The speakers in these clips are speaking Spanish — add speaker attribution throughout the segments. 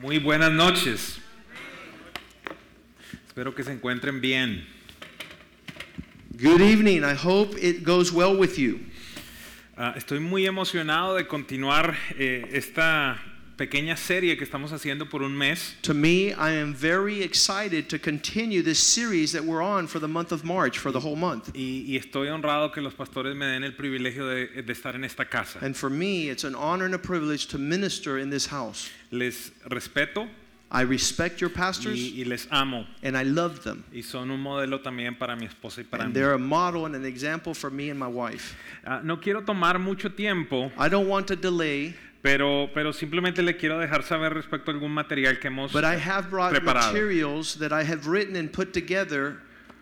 Speaker 1: Muy buenas noches. Espero que se encuentren bien.
Speaker 2: Good evening. I hope it goes well with you.
Speaker 1: Ah, estoy muy emocionado de continuar eh, esta pequeña serie que estamos haciendo por un mes.
Speaker 2: To me, I am very excited to continue this series that we're on for the month of March, for the whole month.
Speaker 1: Y, y estoy honrado que los pastores me den el privilegio de, de estar en esta casa.
Speaker 2: And for me, it's an honor and a privilege to minister in this house.
Speaker 1: Les respeto
Speaker 2: I respect your pastors
Speaker 1: y, y les amo.
Speaker 2: and I love them.
Speaker 1: Y son un modelo también para mi esposa y para
Speaker 2: And
Speaker 1: mí.
Speaker 2: they're a model and an example for me and my wife.
Speaker 1: Ah, no quiero tomar mucho tiempo,
Speaker 2: I don't want to delay,
Speaker 1: pero, pero simplemente le quiero dejar saber respecto a algún material que hemos
Speaker 2: but I have brought
Speaker 1: preparado.
Speaker 2: materials that I have written and put together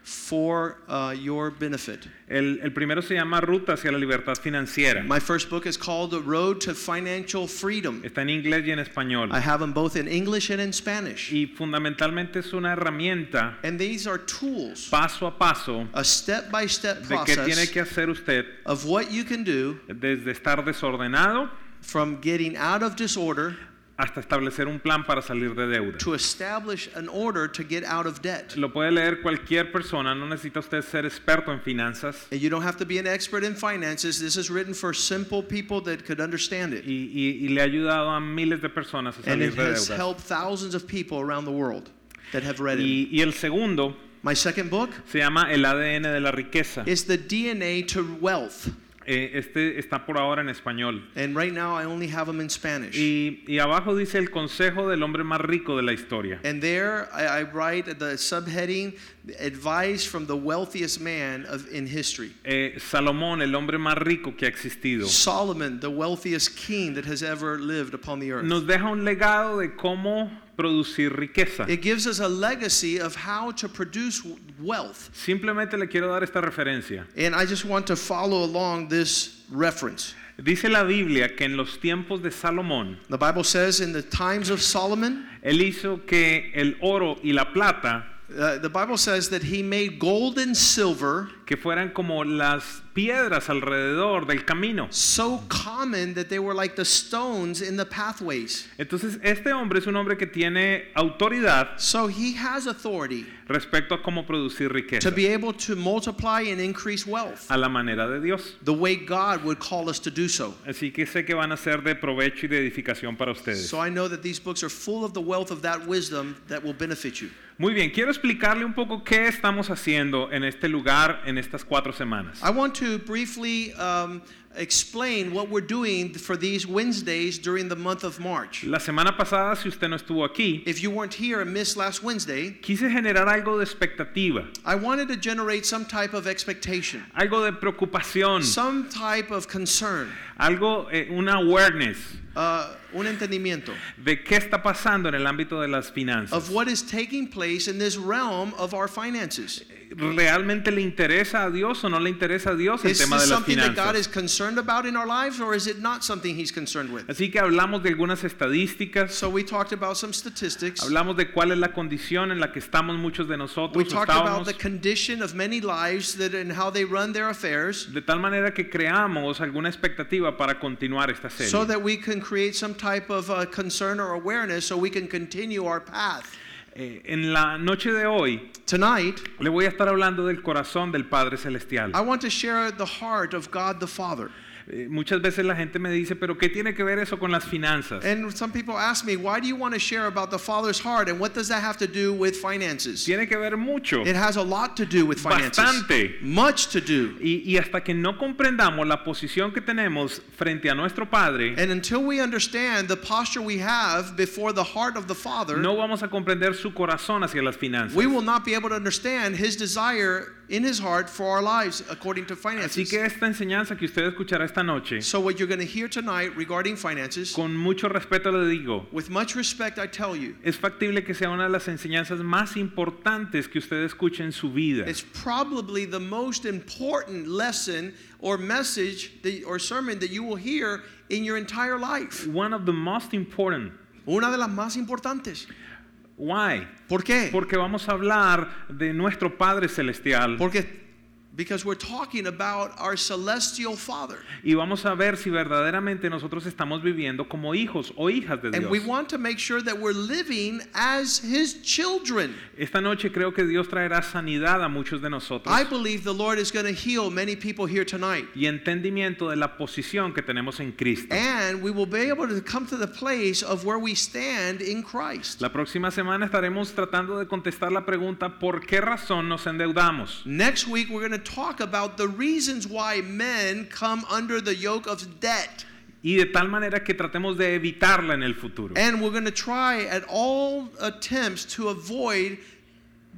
Speaker 2: for uh, your benefit.
Speaker 1: El, el primero se llama Ruta hacia la libertad financiera.
Speaker 2: My first book is called The Road to Financial Freedom.
Speaker 1: Está en inglés y en español.
Speaker 2: I have them both in English and in Spanish.
Speaker 1: Y fundamentalmente es una herramienta
Speaker 2: And these are tools,
Speaker 1: paso a paso
Speaker 2: a step by step
Speaker 1: de qué tiene
Speaker 2: process
Speaker 1: que hacer usted
Speaker 2: of what you can do
Speaker 1: desde estar desordenado
Speaker 2: from getting out of disorder
Speaker 1: hasta establecer un plan para salir de deuda.
Speaker 2: to establish an order to get out of debt.
Speaker 1: Lo puede leer cualquier persona, no necesita usted ser experto en finanzas
Speaker 2: And you don't have to be an expert in finances. This is written for simple people that could understand it.
Speaker 1: y, y- y le ha ayudado a miles de personas a
Speaker 2: And
Speaker 1: salir
Speaker 2: it
Speaker 1: de
Speaker 2: has
Speaker 1: deudas.
Speaker 2: helped thousands of people around the world that have read it.
Speaker 1: Y, y el segundo
Speaker 2: My second book
Speaker 1: se llama El ADN de la riqueza.
Speaker 2: is The DNA to Wealth.
Speaker 1: Eh, este está por ahora en español.
Speaker 2: And right now I only have them in Spanish.
Speaker 1: Y, y abajo dice el consejo del hombre más rico de la historia.
Speaker 2: And there I, I write the subheading advice from the wealthiest man of, in history.
Speaker 1: Eh, Salomón, el hombre más rico que ha existido,
Speaker 2: Solomon, the wealthiest king that has ever lived upon the earth.
Speaker 1: nos deja un legado de cómo producir riqueza.
Speaker 2: It gives us a legacy of how to produce wealth.
Speaker 1: Simplemente le quiero dar esta referencia.
Speaker 2: And I just want to follow along this reference.
Speaker 1: Dice la Biblia que en los tiempos de Salomón,
Speaker 2: The Bible says in the times of Solomon,
Speaker 1: él hizo que el oro y la plata,
Speaker 2: uh, the Bible says that he made gold and silver
Speaker 1: que fueran como las piedras alrededor del camino.
Speaker 2: so common that they were like the stones in the pathways.
Speaker 1: Entonces, este hombre es un hombre que tiene autoridad
Speaker 2: So he has authority
Speaker 1: respecto a cómo producir riqueza
Speaker 2: to be able to multiply and increase wealth
Speaker 1: a la manera de Dios.
Speaker 2: the way God would call us to do so.
Speaker 1: Así que sé que van a ser de provecho y de edificación para ustedes.
Speaker 2: So I know that these books are full of the wealth of that wisdom that will benefit you.
Speaker 1: Muy bien, quiero explicarle un poco qué estamos haciendo en este lugar en estas cuatro semanas.
Speaker 2: I want to briefly um, explain what we're doing for these Wednesdays during the month of March.
Speaker 1: La semana pasada, si usted no estuvo aquí,
Speaker 2: If you weren't here and missed last Wednesday,
Speaker 1: quise generar algo de expectativa,
Speaker 2: I wanted to generate some type of expectation,
Speaker 1: algo de preocupación,
Speaker 2: some type of concern,
Speaker 1: algo, eh, una awareness
Speaker 2: uh, un entendimiento
Speaker 1: de qué está pasando en el ámbito de las finanzas.
Speaker 2: of what is taking place in this realm of our finances.
Speaker 1: ¿Realmente le interesa a Dios o no le interesa a Dios el
Speaker 2: Is
Speaker 1: tema de las
Speaker 2: something that God is
Speaker 1: finanzas?
Speaker 2: Concerned about in our lives, or is it not something He's concerned with?
Speaker 1: Así que hablamos de algunas estadísticas,
Speaker 2: So we talked about some statistics.
Speaker 1: hablamos de cuál es la condición en la que estamos muchos de
Speaker 2: We
Speaker 1: nosotros, o
Speaker 2: talked about the condition of many lives that and how they run their affairs,
Speaker 1: de tal manera que creamos alguna expectativa para continuar esta serie.
Speaker 2: so that we can create some type of uh, concern or awareness, so we can continue our path.
Speaker 1: Eh, en la noche de hoy
Speaker 2: Tonight,
Speaker 1: le voy a estar hablando del corazón del Padre Celestial.
Speaker 2: I want to share the heart of God the Father.
Speaker 1: Eh, muchas veces la gente me dice, pero ¿qué tiene que ver eso con las finanzas?
Speaker 2: And some people ask me, why do you want to share about the Father's heart, and what does that have to do with finances?
Speaker 1: Tiene que ver mucho.
Speaker 2: It has a lot to do with finances.
Speaker 1: Bastante.
Speaker 2: Much to do.
Speaker 1: Y, y hasta que no comprendamos la posición que tenemos frente a nuestro Padre,
Speaker 2: And until we understand the posture we have before the heart of the Father,
Speaker 1: no vamos a comprender su corazón hacia las finanzas.
Speaker 2: we will not be able to understand His desire in his heart for our lives according to
Speaker 1: Así
Speaker 2: finances.
Speaker 1: que esta enseñanza que usted escuchará esta noche,
Speaker 2: So what you're going to hear tonight regarding finances,
Speaker 1: con mucho respeto le digo,
Speaker 2: with much respect I tell you,
Speaker 1: es factible que sea una de las enseñanzas más importantes que usted escuche en su vida.
Speaker 2: it's probably the most important lesson or message that, or sermon that you will hear in your entire life.
Speaker 1: One of the most important.
Speaker 2: Una de las más importantes.
Speaker 1: Why?
Speaker 2: ¿Por qué?
Speaker 1: Porque vamos a hablar de nuestro Padre Celestial
Speaker 2: Porque because we're talking about our celestial Father.
Speaker 1: y vamos a ver si verdaderamente nosotros estamos viviendo como hijos o hijas de
Speaker 2: And we
Speaker 1: Dios.
Speaker 2: want to make sure that we're living as his children.
Speaker 1: Esta noche creo que Dios traerá sanidad a muchos de nosotros
Speaker 2: I believe the Lord is going to heal many people here tonight.
Speaker 1: y entendimiento de la posición que tenemos en Cristo.
Speaker 2: And we will be able to come to the place of where we stand in Christ.
Speaker 1: La próxima semana estaremos tratando de contestar la pregunta ¿por qué razón nos endeudamos?
Speaker 2: Next week, we're going to talk about the reasons why men come under the yoke of debt.
Speaker 1: Y de tal manera que tratemos de evitarla en el futuro.
Speaker 2: And we're going to try at all attempts to avoid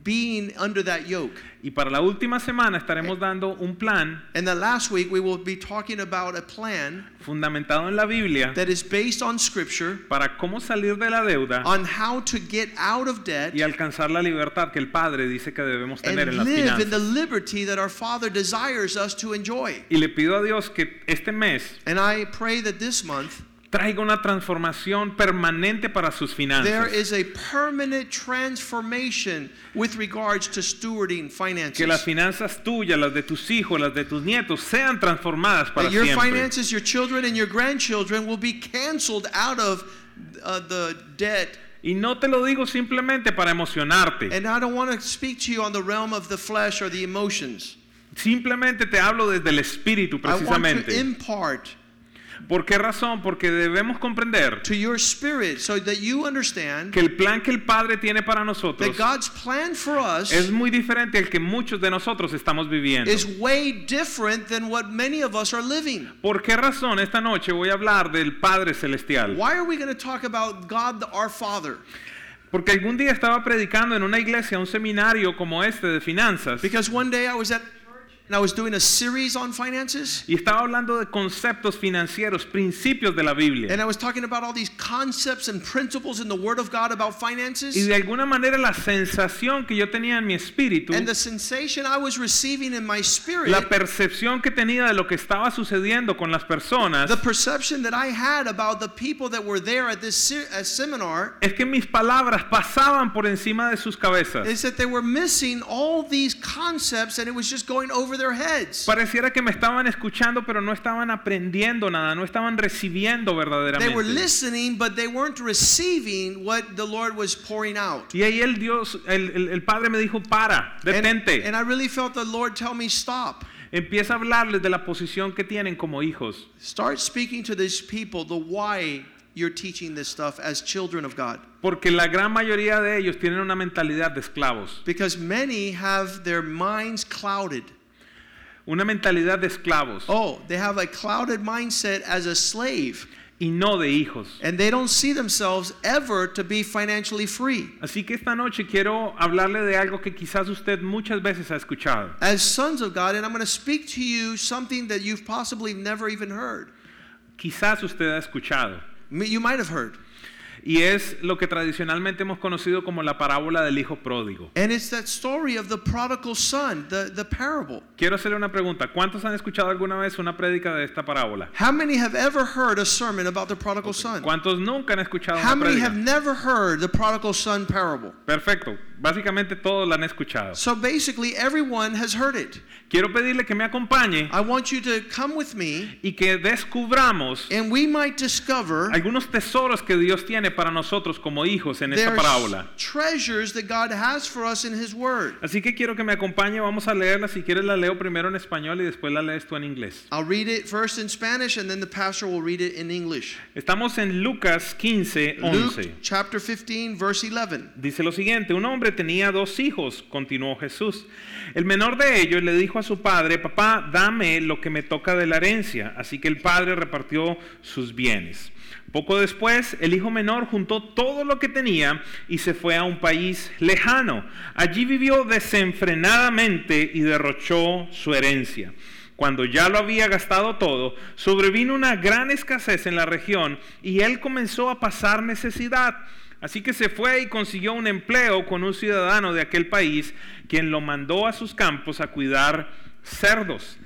Speaker 2: being under that yoke.
Speaker 1: Y para la última semana estaremos dando un plan
Speaker 2: And the last week, we will be talking about a plan
Speaker 1: fundamentado en la Biblia
Speaker 2: that is based on Scripture
Speaker 1: para cómo salir de la deuda
Speaker 2: on how to get out of debt
Speaker 1: y alcanzar la libertad que el Padre dice que debemos tener en
Speaker 2: and
Speaker 1: las
Speaker 2: live in the
Speaker 1: finanzas.
Speaker 2: liberty that our Father desires us to enjoy.
Speaker 1: Y le pido a Dios que este mes
Speaker 2: And I pray that this month
Speaker 1: traiga una transformación permanente para sus
Speaker 2: there
Speaker 1: finanzas.
Speaker 2: is a permanent transformation with regards to stewarding
Speaker 1: Que las
Speaker 2: finances.
Speaker 1: finanzas tuyas, las de tus hijos, las de tus nietos sean transformadas para
Speaker 2: That your
Speaker 1: siempre.
Speaker 2: finances, your children, and your grandchildren will be canceled out of uh, the debt.
Speaker 1: Y no te lo digo simplemente para emocionarte.
Speaker 2: And I don't want to speak to you on the realm of the flesh or the emotions.
Speaker 1: Simplemente te hablo desde el espíritu
Speaker 2: I want to
Speaker 1: precisamente.
Speaker 2: impart
Speaker 1: ¿Por qué razón? Porque debemos comprender
Speaker 2: to your spirit so that you understand
Speaker 1: que el plan que el Padre tiene para
Speaker 2: that
Speaker 1: nosotros
Speaker 2: God's plan for us
Speaker 1: es muy diferente al que muchos de nosotros estamos viviendo.
Speaker 2: is way different than what many of us are living.
Speaker 1: ¿Por qué razón esta noche voy a hablar del Padre Celestial?
Speaker 2: Why are we going to talk about God our Father?
Speaker 1: Porque algún día estaba predicando en una iglesia, un seminario como este de finanzas,
Speaker 2: Because one day I was at and I was doing a series on finances
Speaker 1: y estaba hablando de conceptos financieros, principios de la Biblia.
Speaker 2: and I was talking about all these concepts and principles in the Word of God about
Speaker 1: Y
Speaker 2: finances.
Speaker 1: de alguna manera la sensación que yo tenía en mi espíritu,
Speaker 2: And the sensation I was receiving in my spirit,
Speaker 1: la percepción que tenía de lo que estaba sucediendo con las personas,
Speaker 2: the perception that I had about the people that were there at this se- uh, seminar,
Speaker 1: es que mis palabras pasaban por encima de sus cabezas.
Speaker 2: is that they were missing all these concepts and it was just going over their heads.
Speaker 1: Pareciera que me estaban escuchando, pero no estaban aprendiendo nada, no estaban recibiendo
Speaker 2: They were
Speaker 1: verdaderamente.
Speaker 2: listening, but they weren't receiving what the Lord was pouring out.
Speaker 1: Y ahí el Dios, el, el- el Padre me dijo, para,
Speaker 2: And,
Speaker 1: detente.
Speaker 2: and I really felt the Lord tell me, stop.
Speaker 1: Empieza a hablarles de la posición que tienen como hijos.
Speaker 2: Start speaking to these people the why you're teaching this stuff as children of God.
Speaker 1: Porque la gran mayoría de ellos tienen una mentalidad de esclavos.
Speaker 2: Because many have their minds clouded.
Speaker 1: Una mentalidad de esclavos
Speaker 2: Oh, they have a clouded mindset as a slave,
Speaker 1: y no de hijos.
Speaker 2: and they don't see themselves ever to be financially free.
Speaker 1: Así que esta noche quiero hablarle de algo que quizás usted muchas veces ha escuchado.
Speaker 2: As sons of God, and I'm going to speak to you something that you've possibly never even heard.
Speaker 1: Quizás usted ha escuchado.
Speaker 2: You might have heard.
Speaker 1: Y es lo que tradicionalmente hemos conocido como la parábola del hijo pródigo.
Speaker 2: And it's that story of the prodigal son, the, the parable.
Speaker 1: Quiero hacerle una pregunta. ¿Cuántos han escuchado alguna vez una prédica de esta parábola?
Speaker 2: How many have ever heard a sermon about the prodigal son?
Speaker 1: ¿Cuántos nunca han escuchado
Speaker 2: How
Speaker 1: una
Speaker 2: many have
Speaker 1: prédica?
Speaker 2: never heard the prodigal son parable?
Speaker 1: Perfecto. Básicamente todos la han escuchado.
Speaker 2: So basically, everyone has heard it.
Speaker 1: Quiero pedirle que me acompañe
Speaker 2: I want you to come with me,
Speaker 1: y que descubramos
Speaker 2: and we might discover
Speaker 1: algunos tesoros que Dios tiene para nosotros como hijos en esta parábola.
Speaker 2: treasures that God has for us in His Word.
Speaker 1: Así que quiero que me acompañe, vamos a leerla. Si quieres la leo primero en español y después la lees tú en inglés.
Speaker 2: I'll read it first in Spanish, and then the pastor will read it in English.
Speaker 1: Estamos en Lucas 15,
Speaker 2: Luke
Speaker 1: 11.
Speaker 2: chapter 15, verse 11.
Speaker 1: Dice lo siguiente, un hombre tenía dos hijos, continuó Jesús. El menor de ellos le dijo a su padre, papá, dame lo que me toca de la herencia. Así que el padre repartió sus bienes. Poco después, el hijo menor juntó todo lo que tenía y se fue a un país lejano. Allí vivió desenfrenadamente y derrochó su herencia. Cuando ya lo había gastado todo, sobrevino una gran escasez en la región y él comenzó a pasar necesidad. Así que se fue y consiguió un empleo con un ciudadano de aquel país, quien lo mandó a sus campos a cuidar cerdos.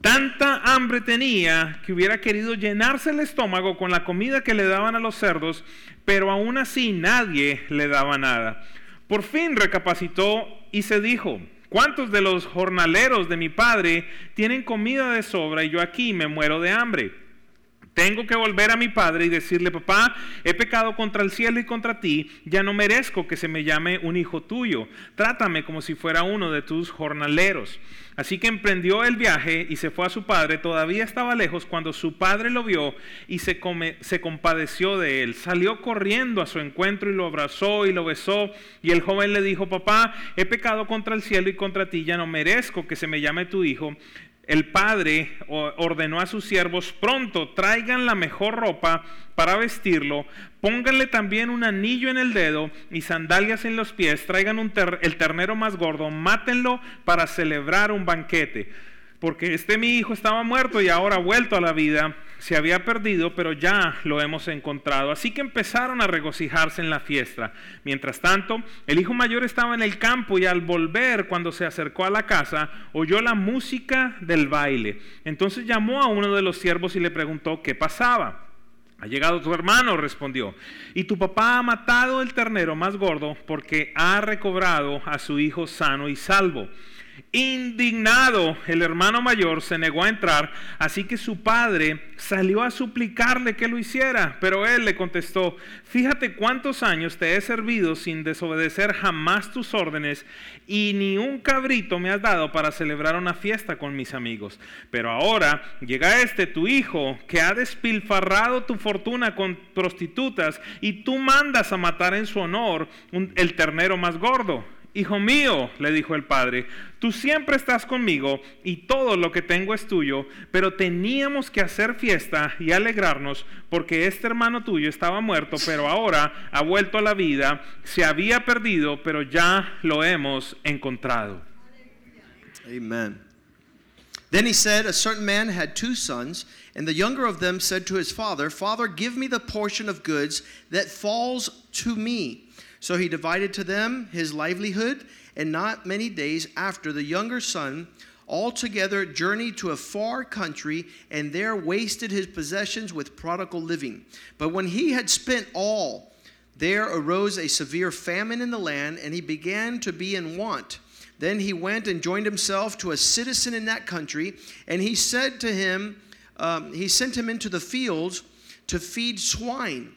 Speaker 1: Tanta hambre tenía que hubiera querido llenarse el estómago con la comida que le daban a los cerdos, pero aún así nadie le daba nada. Por fin recapacitó y se dijo, ¿cuántos de los jornaleros de mi padre tienen comida de sobra y yo aquí me muero de hambre? Tengo que volver a mi padre y decirle, papá, he pecado contra el cielo y contra ti, ya no merezco que se me llame un hijo tuyo, trátame como si fuera uno de tus jornaleros. Así que emprendió el viaje y se fue a su padre, todavía estaba lejos cuando su padre lo vio y se, se compadeció de él. Salió corriendo a su encuentro y lo abrazó y lo besó y el joven le dijo, papá, he pecado contra el cielo y contra ti, ya no merezco que se me llame tu hijo el padre ordenó a sus siervos, pronto traigan la mejor ropa para vestirlo, pónganle también un anillo en el dedo y sandalias en los pies, traigan el ternero más gordo, mátenlo para celebrar un banquete porque este mi hijo estaba muerto y ahora ha vuelto a la vida, se había perdido, pero ya lo hemos encontrado. Así que empezaron a regocijarse en la fiesta. Mientras tanto, el hijo mayor estaba en el campo y al volver, cuando se acercó a la casa, oyó la música del baile. Entonces llamó a uno de los siervos y le preguntó qué pasaba. Ha llegado tu hermano, respondió, y tu papá ha matado el ternero más gordo porque ha recobrado a su hijo sano y salvo. Indignado, el hermano mayor se negó a entrar, así que su padre salió a suplicarle que lo hiciera, pero él le contestó, fíjate cuántos años te he servido sin desobedecer jamás tus órdenes y ni un cabrito me has dado para celebrar una fiesta con mis amigos. Pero ahora llega este tu hijo que ha despilfarrado tu fortuna con prostitutas y tú mandas a matar en su honor el ternero más gordo. Hijo mío, le dijo el padre, tú siempre estás conmigo y todo lo que tengo es tuyo, pero teníamos que hacer fiesta y alegrarnos porque este hermano tuyo estaba muerto, pero ahora ha vuelto a la vida, se había perdido, pero ya lo hemos encontrado.
Speaker 2: Amen. Then he said, A certain man had two sons, and the younger of them said to his father, Father, give me the portion of goods that falls to me. So he divided to them his livelihood, and not many days after, the younger son altogether journeyed to a far country, and there wasted his possessions with prodigal living. But when he had spent all, there arose a severe famine in the land, and he began to be in want. Then he went and joined himself to a citizen in that country, and he said to him, um, he sent him into the fields to feed swine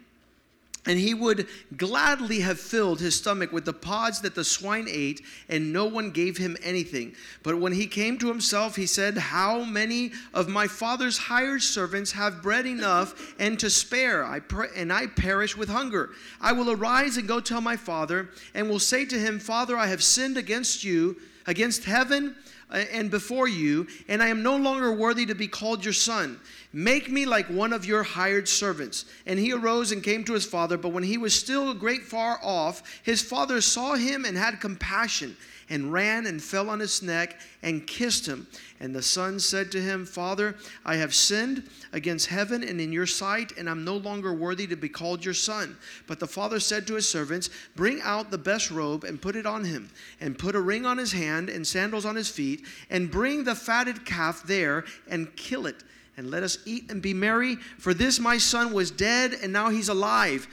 Speaker 2: and he would gladly have filled his stomach with the pods that the swine ate, and no one gave him anything. But when he came to himself, he said, How many of my father's hired servants have bread enough and to spare, I and I perish with hunger? I will arise and go tell my father, and will say to him, Father, I have sinned against you, against heaven uh, and before you, and I am no longer worthy to be called your son. Make me like one of your hired servants. And he arose and came to his father, but when he was still a great far off, his father saw him and had compassion, and ran and fell on his neck and kissed him. And the son said to him, Father, I have sinned against heaven and in your sight, and I'm no longer worthy to be called your son. But the father said to his servants, Bring out the best robe and put it on him, and put a ring on his hand and sandals on his feet, and bring the fatted calf there and kill it. And let us eat and be merry, for this my son was dead, and now he's alive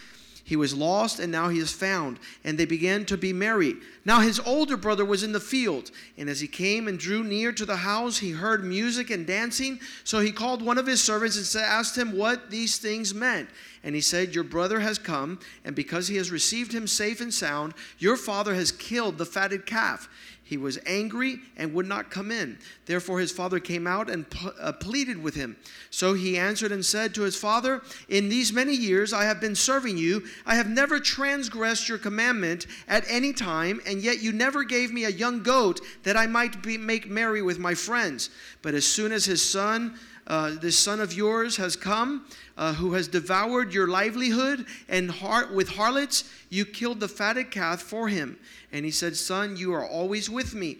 Speaker 2: he was lost, and now he is found. And they began to be merry. Now his older brother was in the field. And as he came and drew near to the house, he heard music and dancing. So he called one of his servants and said, asked him what these things meant. And he said, Your brother has come, and because he has received him safe and sound, your father has killed the fatted calf. He was angry and would not come in. Therefore, his father came out and uh, pleaded with him. So he answered and said to his father, In these many years I have been serving you. I have never transgressed your commandment at any time, and yet you never gave me a young goat that I might be, make merry with my friends. But as soon as his son, uh, this son of yours has come, uh, who has devoured your livelihood, and har- with harlots you killed the fatted calf for him. And he said, Son, you are always with me,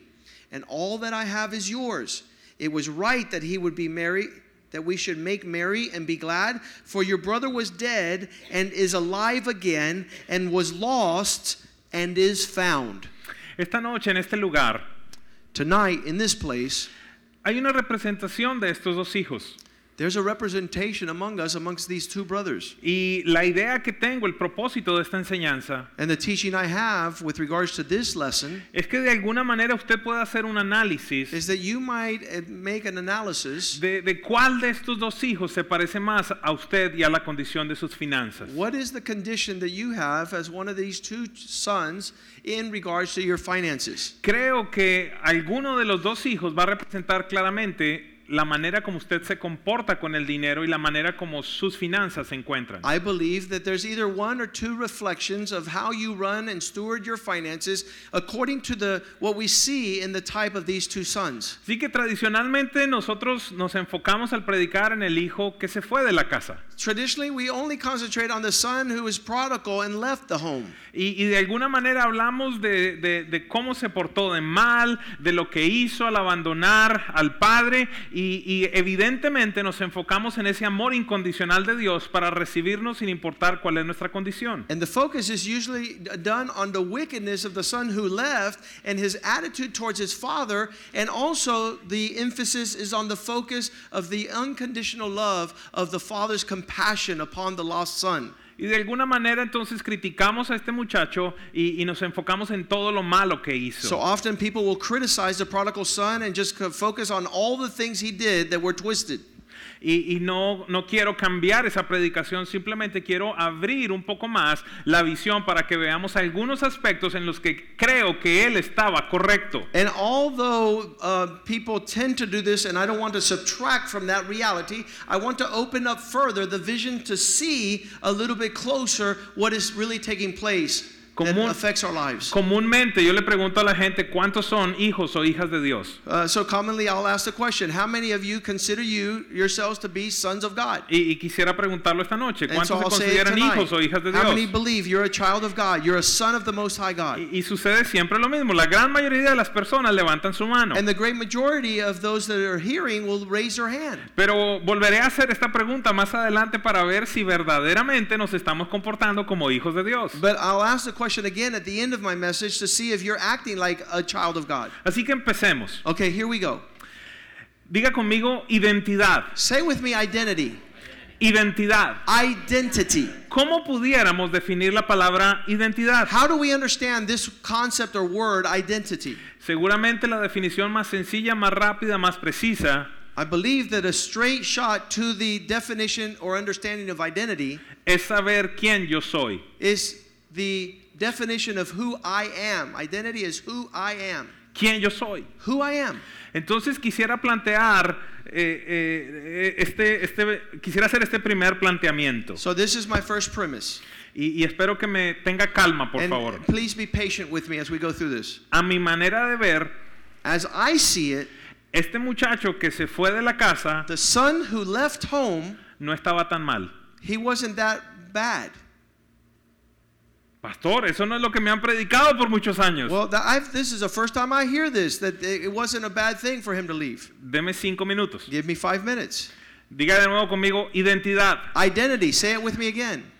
Speaker 2: and all that I have is yours. It was right that he would be merry, that we should make merry and be glad, for your brother was dead and is alive again, and was lost and is found.
Speaker 1: Esta noche en este lugar
Speaker 2: Tonight, in this place,
Speaker 1: hay una representación de estos dos hijos.
Speaker 2: There's a representation among us, amongst these two brothers.
Speaker 1: Y la idea que tengo, el propósito de esta enseñanza,
Speaker 2: And the teaching I have with regards to this lesson
Speaker 1: es que de alguna manera usted pueda hacer un análisis
Speaker 2: is that you might uh, make an analysis.
Speaker 1: de, de cuál de estos dos hijos se parece más a usted y a la condición de sus finanzas.
Speaker 2: What is the condition that you have as one of these two sons in regards to your finances?
Speaker 1: Creo que alguno de los dos hijos va a representar claramente la manera como usted se comporta con el dinero y la manera como sus finanzas se encuentran.
Speaker 2: I believe that there's either one or two reflections of how you run and steward your finances according to the what we see in the type of these two sons.
Speaker 1: Así que tradicionalmente nosotros nos enfocamos al predicar en el hijo que se fue de la casa.
Speaker 2: Traditionally, we only concentrate on the son who is prodigal and left the home.
Speaker 1: Y, y de alguna manera hablamos de, de- de cómo se portó de mal, de lo que hizo al abandonar al padre y, y evidentemente nos enfocamos en ese amor incondicional de Dios para recibirnos sin importar cuál es nuestra condición.
Speaker 2: And the focus is usually done on the wickedness of the son who left and his attitude towards his father, and also the emphasis is on the focus of the unconditional love of the father's compassion upon the lost son.
Speaker 1: Y de alguna manera entonces criticamos a este muchacho y, y nos enfocamos en todo lo malo que hizo.
Speaker 2: So often people will criticize the prodigal son and just focus on all the things he did that were twisted.
Speaker 1: Y, y no, no quiero cambiar esa predicación, simplemente quiero abrir un poco más la visión para que veamos algunos aspectos en los que creo que él estaba correcto.
Speaker 2: And although uh, people tend to do this, and I don't want to subtract from that reality, I want to open up further the vision to see a little bit closer what is really taking place
Speaker 1: Común-
Speaker 2: affects our lives.
Speaker 1: Comúnmente yo le pregunto a la gente cuántos son hijos o hijas de Dios.
Speaker 2: Uh, so commonly, I'll ask the question: How many of you consider you yourselves to be sons of God?
Speaker 1: Y, y quisiera preguntarlo esta noche,
Speaker 2: And
Speaker 1: ¿cuántos se consideran hijos o hijas de
Speaker 2: tonight. How many
Speaker 1: Dios?
Speaker 2: believe you're a child of God? You're a son of the Most High God.
Speaker 1: Y, y sucede siempre lo mismo, la gran mayoría de las personas levantan su mano.
Speaker 2: And the great majority of those that are hearing will raise their hand.
Speaker 1: Pero volveré a hacer esta pregunta más adelante para ver si verdaderamente nos estamos comportando como hijos de Dios.
Speaker 2: But I'll ask the question again at the end of my message to see if you're acting like a child of God.
Speaker 1: Así que empecemos.
Speaker 2: Okay, here we go.
Speaker 1: Diga conmigo identidad.
Speaker 2: Say with me identity.
Speaker 1: Identidad.
Speaker 2: Identity.
Speaker 1: ¿Cómo pudiéramos definir la palabra identidad?
Speaker 2: How do we understand this concept or word identity?
Speaker 1: Seguramente la definición más sencilla, más rápida, más precisa
Speaker 2: I believe that a straight shot to the definition or understanding of identity
Speaker 1: es saber quién yo soy.
Speaker 2: is the definition of who I am. Identity is who I am.
Speaker 1: ¿Quién yo soy?
Speaker 2: Who I am.
Speaker 1: Entonces quisiera plantear eh, eh, este, este, quisiera hacer este primer planteamiento
Speaker 2: So this is my first premise.
Speaker 1: y, y espero que me tenga calma, por
Speaker 2: and
Speaker 1: favor.
Speaker 2: please be patient with me as we go through this.
Speaker 1: A mi manera de ver,
Speaker 2: As I see it,
Speaker 1: este muchacho que se fue de la casa
Speaker 2: the son who left home,
Speaker 1: no estaba tan mal.
Speaker 2: he wasn't that bad.
Speaker 1: Pastor, eso no es lo que me han predicado por muchos años.
Speaker 2: Well, I've, this is the first time I hear this, that it wasn't a bad thing for him to leave.
Speaker 1: Deme cinco minutos.
Speaker 2: Give me five minutes.
Speaker 1: Diga de nuevo conmigo, identidad.
Speaker 2: Identity, say it with me again.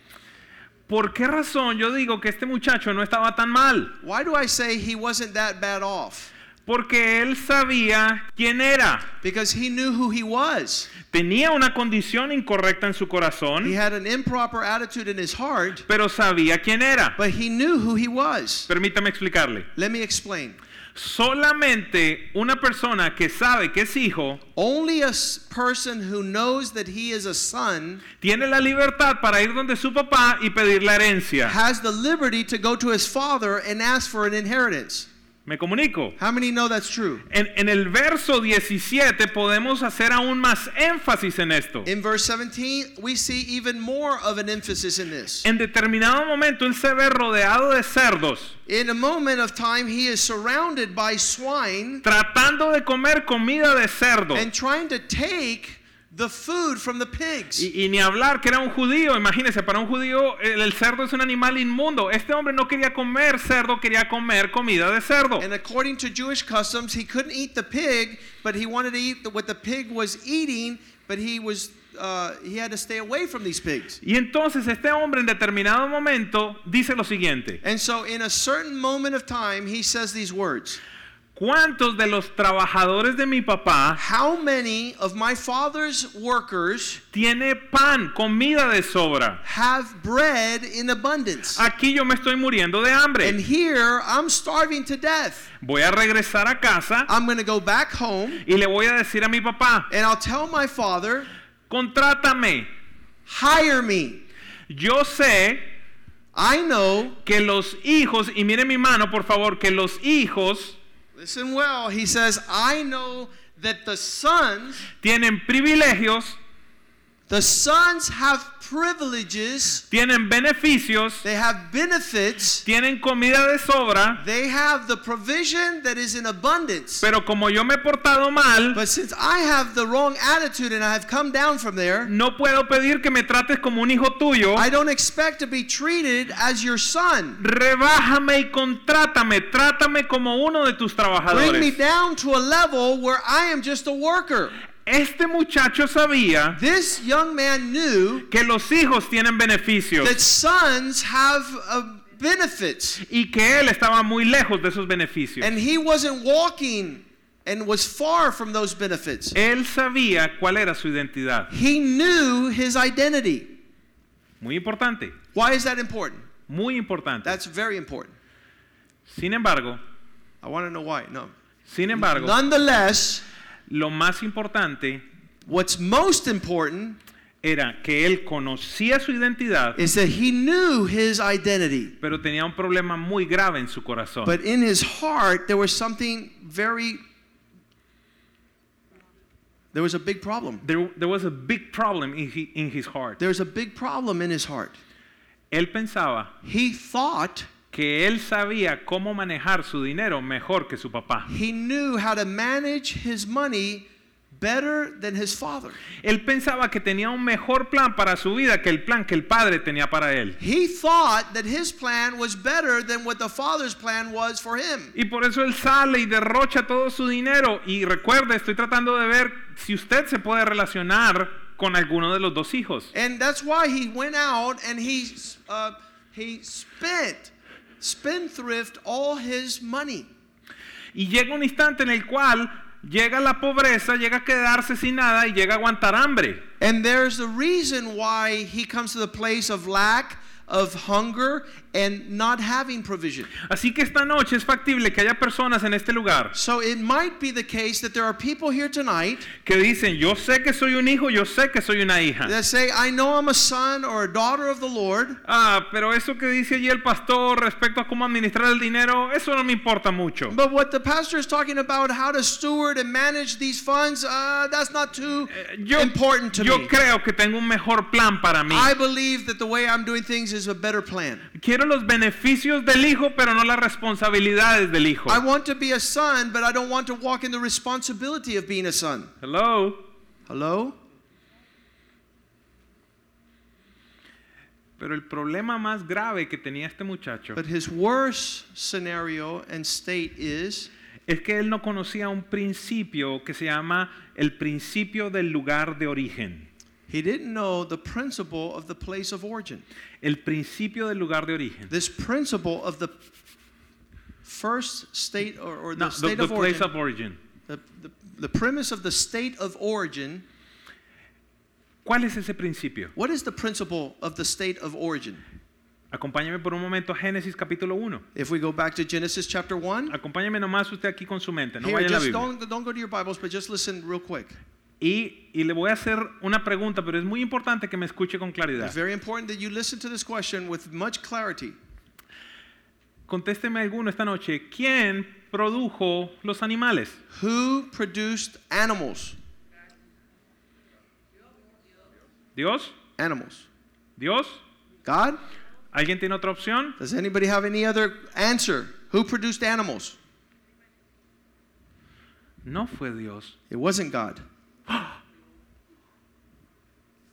Speaker 1: ¿Por qué razón yo digo que este muchacho no estaba tan mal?
Speaker 2: Why do I say he wasn't that bad off?
Speaker 1: Porque él sabía quién era.
Speaker 2: Because he knew who he was.
Speaker 1: Tenía una condición incorrecta en su
Speaker 2: He
Speaker 1: corazón,
Speaker 2: had an improper attitude in his heart,
Speaker 1: pero sabía quién era.
Speaker 2: but he knew who he was.
Speaker 1: Permítame explicarle.
Speaker 2: Let me explain.
Speaker 1: Solamente una persona que sabe que es hijo
Speaker 2: Only a person who knows that he is a son
Speaker 1: tiene la libertad para ir donde su papá y pedir la herencia.
Speaker 2: has the liberty to go to his father and ask for an inheritance.
Speaker 1: ¿Me comunico?
Speaker 2: How many know that's true?
Speaker 1: En, en el verso 17 podemos hacer aún más énfasis en esto.
Speaker 2: In verse 17, we see even more of an emphasis in this.
Speaker 1: En determinado momento él se ve rodeado de cerdos,
Speaker 2: In a moment of time, he is surrounded by swine
Speaker 1: tratando de comer comida de cerdo.
Speaker 2: and trying to take the food from the pigs.
Speaker 1: Y, y ni hablar que era un judío, imagínense, para un judío el, el cerdo es un animal inmundo. Este hombre no quería comer cerdo, quería comer comida de cerdo.
Speaker 2: And according to Jewish customs, he couldn't eat the pig, but he wanted to eat what the pig was eating, but he was uh, he had to stay away from these pigs.
Speaker 1: Y entonces este hombre en determinado momento dice lo siguiente.
Speaker 2: And so in a certain moment of time, he says these words.
Speaker 1: ¿Cuántos de los trabajadores de mi papá
Speaker 2: How many of my father's workers
Speaker 1: tiene pan, comida de sobra?
Speaker 2: have bread in abundance?
Speaker 1: Aquí yo me estoy muriendo de hambre.
Speaker 2: And here I'm starving to death.
Speaker 1: Voy a regresar a casa
Speaker 2: I'm going to go back home
Speaker 1: y le voy a decir a mi papá,
Speaker 2: and I'll tell my father,
Speaker 1: contrátame.
Speaker 2: hire me.
Speaker 1: Yo sé
Speaker 2: I know,
Speaker 1: que los hijos, y mire mi mano por favor, que los hijos
Speaker 2: listen well, he says, I know that the sons,
Speaker 1: tienen privilegios,
Speaker 2: the sons have privileges,
Speaker 1: tienen beneficios,
Speaker 2: they have benefits,
Speaker 1: tienen comida de sobra,
Speaker 2: they have the provision that is in abundance.
Speaker 1: pero como yo me he portado mal,
Speaker 2: But since I have the wrong attitude and I have come down from there,
Speaker 1: no puedo pedir que me trates como un hijo tuyo.
Speaker 2: I don't expect to be treated as your son.
Speaker 1: Rebájame y contrátame, trátame como uno de tus trabajadores.
Speaker 2: Bring me down to a level where I am just a worker.
Speaker 1: Este muchacho sabía
Speaker 2: This young man knew
Speaker 1: que los hijos tienen beneficios
Speaker 2: that sons have benefits,
Speaker 1: y que él estaba muy lejos de esos beneficios.
Speaker 2: and he wasn't walking and was far from those benefits.
Speaker 1: Él sabía cuál era su identidad.
Speaker 2: He knew his identity.
Speaker 1: Muy importante,
Speaker 2: Why is that important?
Speaker 1: muy importante.
Speaker 2: That's very important.
Speaker 1: Sin embargo,
Speaker 2: I want to know why. No.
Speaker 1: sin embargo,
Speaker 2: Nonetheless,
Speaker 1: lo más importante
Speaker 2: what's most important
Speaker 1: era que él conocía su identidad,
Speaker 2: is that he knew his identity.
Speaker 1: pero tenía un problema muy grave en su corazón.
Speaker 2: But in his heart, there was something very. There was a big problem.
Speaker 1: There, there was a big problem in, he- in his heart.
Speaker 2: There's a big problem in his heart.
Speaker 1: Él pensaba
Speaker 2: He thought
Speaker 1: que él sabía cómo manejar su dinero mejor que su papá.
Speaker 2: he knew how to manage his money better than his father.
Speaker 1: Él pensaba que tenía un mejor plan para su vida que el plan que el padre tenía para él.
Speaker 2: He thought that his plan was better than what the father's plan was for him.
Speaker 1: Y por eso él sale y derrocha todo su dinero. Y recuerde, estoy tratando de ver si usted se puede relacionar con alguno de los dos hijos.
Speaker 2: And that's why he went out and he, uh, he spent, spendthrift all his money.
Speaker 1: Y llega un instante en el cual llega la pobreza, llega a quedarse sin nada y llega a aguantar hambre.
Speaker 2: And there's a reason why he comes to the place of lack, of hunger, and not having provision.
Speaker 1: Así que esta noche es factible que haya personas en este lugar
Speaker 2: So it might be the case that there are people here tonight
Speaker 1: que dicen, yo sé que soy un hijo, yo sé que soy una hija.
Speaker 2: that say, I know I'm a son or a daughter of the Lord,
Speaker 1: Ah, pero eso que dice allí el pastor respecto a cómo administrar el dinero, eso no me importa mucho.
Speaker 2: but what the pastor is talking about, how to steward and manage these funds, uh, that's not too
Speaker 1: Yo,
Speaker 2: important to
Speaker 1: yo
Speaker 2: me.
Speaker 1: creo que tengo un mejor plan para mí.
Speaker 2: I believe that the way I'm doing things is a better plan.
Speaker 1: Quiero los beneficios del hijo, pero no las responsabilidades del hijo.
Speaker 2: I want to be a son, but I don't want to walk in the responsibility of being a son.
Speaker 1: Hello.
Speaker 2: Hello?
Speaker 1: Pero el problema más grave que tenía este muchacho
Speaker 2: But his worst scenario and state is
Speaker 1: es que él no conocía un principio que se llama el principio del lugar de origen.
Speaker 2: He didn't know the principle of the place of origin.
Speaker 1: El principio del lugar de origen.
Speaker 2: This principle of the first state or, or the
Speaker 1: No, the,
Speaker 2: state
Speaker 1: the
Speaker 2: of
Speaker 1: place
Speaker 2: origin.
Speaker 1: of origin.
Speaker 2: the, the, the premise of the state of origin.
Speaker 1: ¿Cuál es ese principio?
Speaker 2: What is the principle of the state of origin?
Speaker 1: Acompáñame por un momento a Génesis capítulo 1.
Speaker 2: If we go back to Genesis chapter 1,
Speaker 1: Acompáñame nomás usted aquí con su mente, no
Speaker 2: here,
Speaker 1: vaya a la Biblia.
Speaker 2: don't, don't go to your Bibles, but just listen real quick.
Speaker 1: Y, y le voy a hacer una pregunta, pero es muy importante que me escuche con claridad.
Speaker 2: It's very important that you listen to this question with much clarity.
Speaker 1: Contésteme alguno esta noche. ¿Quién produjo los animales?
Speaker 2: Who produced animals?
Speaker 1: ¿Dios?
Speaker 2: Animals.
Speaker 1: ¿Dios?
Speaker 2: God?
Speaker 1: ¿Alguien tiene otra opción?
Speaker 2: Does anybody have any other answer? Who produced animals?
Speaker 1: No fue Dios.
Speaker 2: It wasn't God.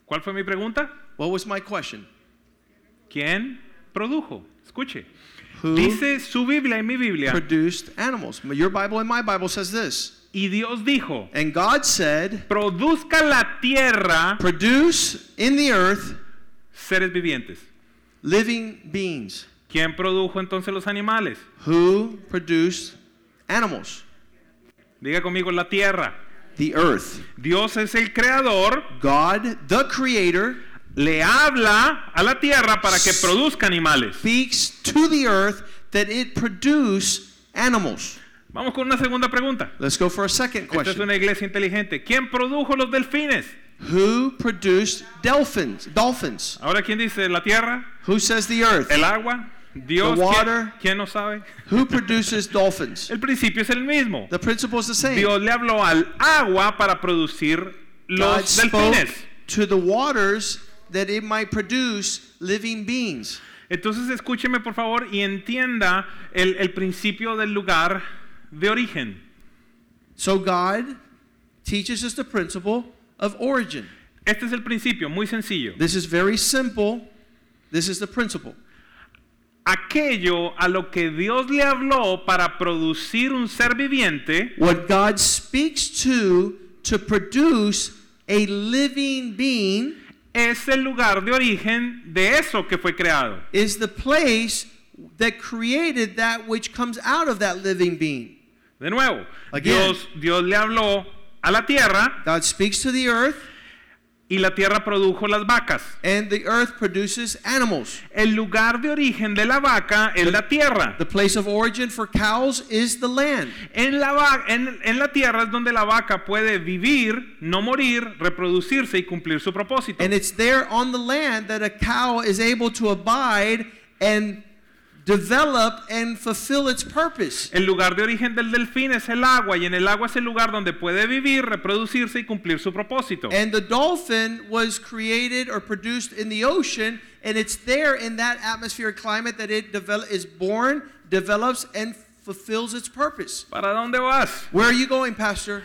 Speaker 1: ¿Cuál fue mi pregunta?
Speaker 2: What was my question?
Speaker 1: ¿Quién produjo? Escuche.
Speaker 2: Who
Speaker 1: Dice su Biblia y mi Biblia.
Speaker 2: produced animals? Your Bible and my Bible says this.
Speaker 1: Y Dios dijo,
Speaker 2: And God said,
Speaker 1: produzca la tierra
Speaker 2: produce in the earth
Speaker 1: seres vivientes.
Speaker 2: living beings.
Speaker 1: ¿Quién produjo entonces los animales?
Speaker 2: Who produced animals?
Speaker 1: Diga conmigo la tierra.
Speaker 2: The earth.
Speaker 1: Dios es el creador,
Speaker 2: God, the creator,
Speaker 1: le habla a la tierra para que produzca animales.
Speaker 2: speaks to the earth that it produce animals.
Speaker 1: Vamos con una segunda pregunta.
Speaker 2: Let's go for a second
Speaker 1: Esta es
Speaker 2: question.
Speaker 1: una iglesia inteligente. ¿Quién produjo los delfines?
Speaker 2: Who produced dolphins? Dolphins.
Speaker 1: Ahora, ¿quién dice la tierra?
Speaker 2: Who says the earth?
Speaker 1: ¿El agua? ¿Dios?
Speaker 2: The water.
Speaker 1: quién no sabe?
Speaker 2: Who produces dolphins?
Speaker 1: El principio es el mismo.
Speaker 2: The principle is the same.
Speaker 1: Dios le habló al agua para producir
Speaker 2: God
Speaker 1: los
Speaker 2: spoke
Speaker 1: delfines.
Speaker 2: to the waters that it might produce living beings.
Speaker 1: Entonces escúcheme por favor y entienda el, el principio del lugar de origen.
Speaker 2: So God teaches us the principle of origin.
Speaker 1: Este es el principio, muy sencillo.
Speaker 2: This is very simple. This is the principle.
Speaker 1: Aquello a lo que Dios le habló para producir un ser viviente
Speaker 2: What God speaks to to produce a living being
Speaker 1: es el lugar de origen de eso que fue creado.
Speaker 2: is the place that created that which comes out of that living being.
Speaker 1: De nuevo,
Speaker 2: Again.
Speaker 1: Dios, Dios le habló a la tierra
Speaker 2: God speaks to the earth,
Speaker 1: y la tierra produjo las vacas.
Speaker 2: and the earth produces animals.
Speaker 1: El lugar de origen de la vaca es la tierra.
Speaker 2: The place of origin for cows is the land.
Speaker 1: En la, en, en la tierra es donde la vaca puede vivir, no morir, reproducirse y cumplir su propósito.
Speaker 2: And it's there on the land that a cow is able to abide and develop and fulfill its purpose.
Speaker 1: El lugar de origen del delfín es el agua y en el agua es el lugar donde puede vivir, reproducirse y cumplir su propósito.
Speaker 2: And the dolphin was created or produced in the ocean, and it's there in that atmospheric climate that it develop, is born, develops, and fulfills its purpose.
Speaker 1: ¿Para dónde vas?
Speaker 2: Where are you going, Pastor?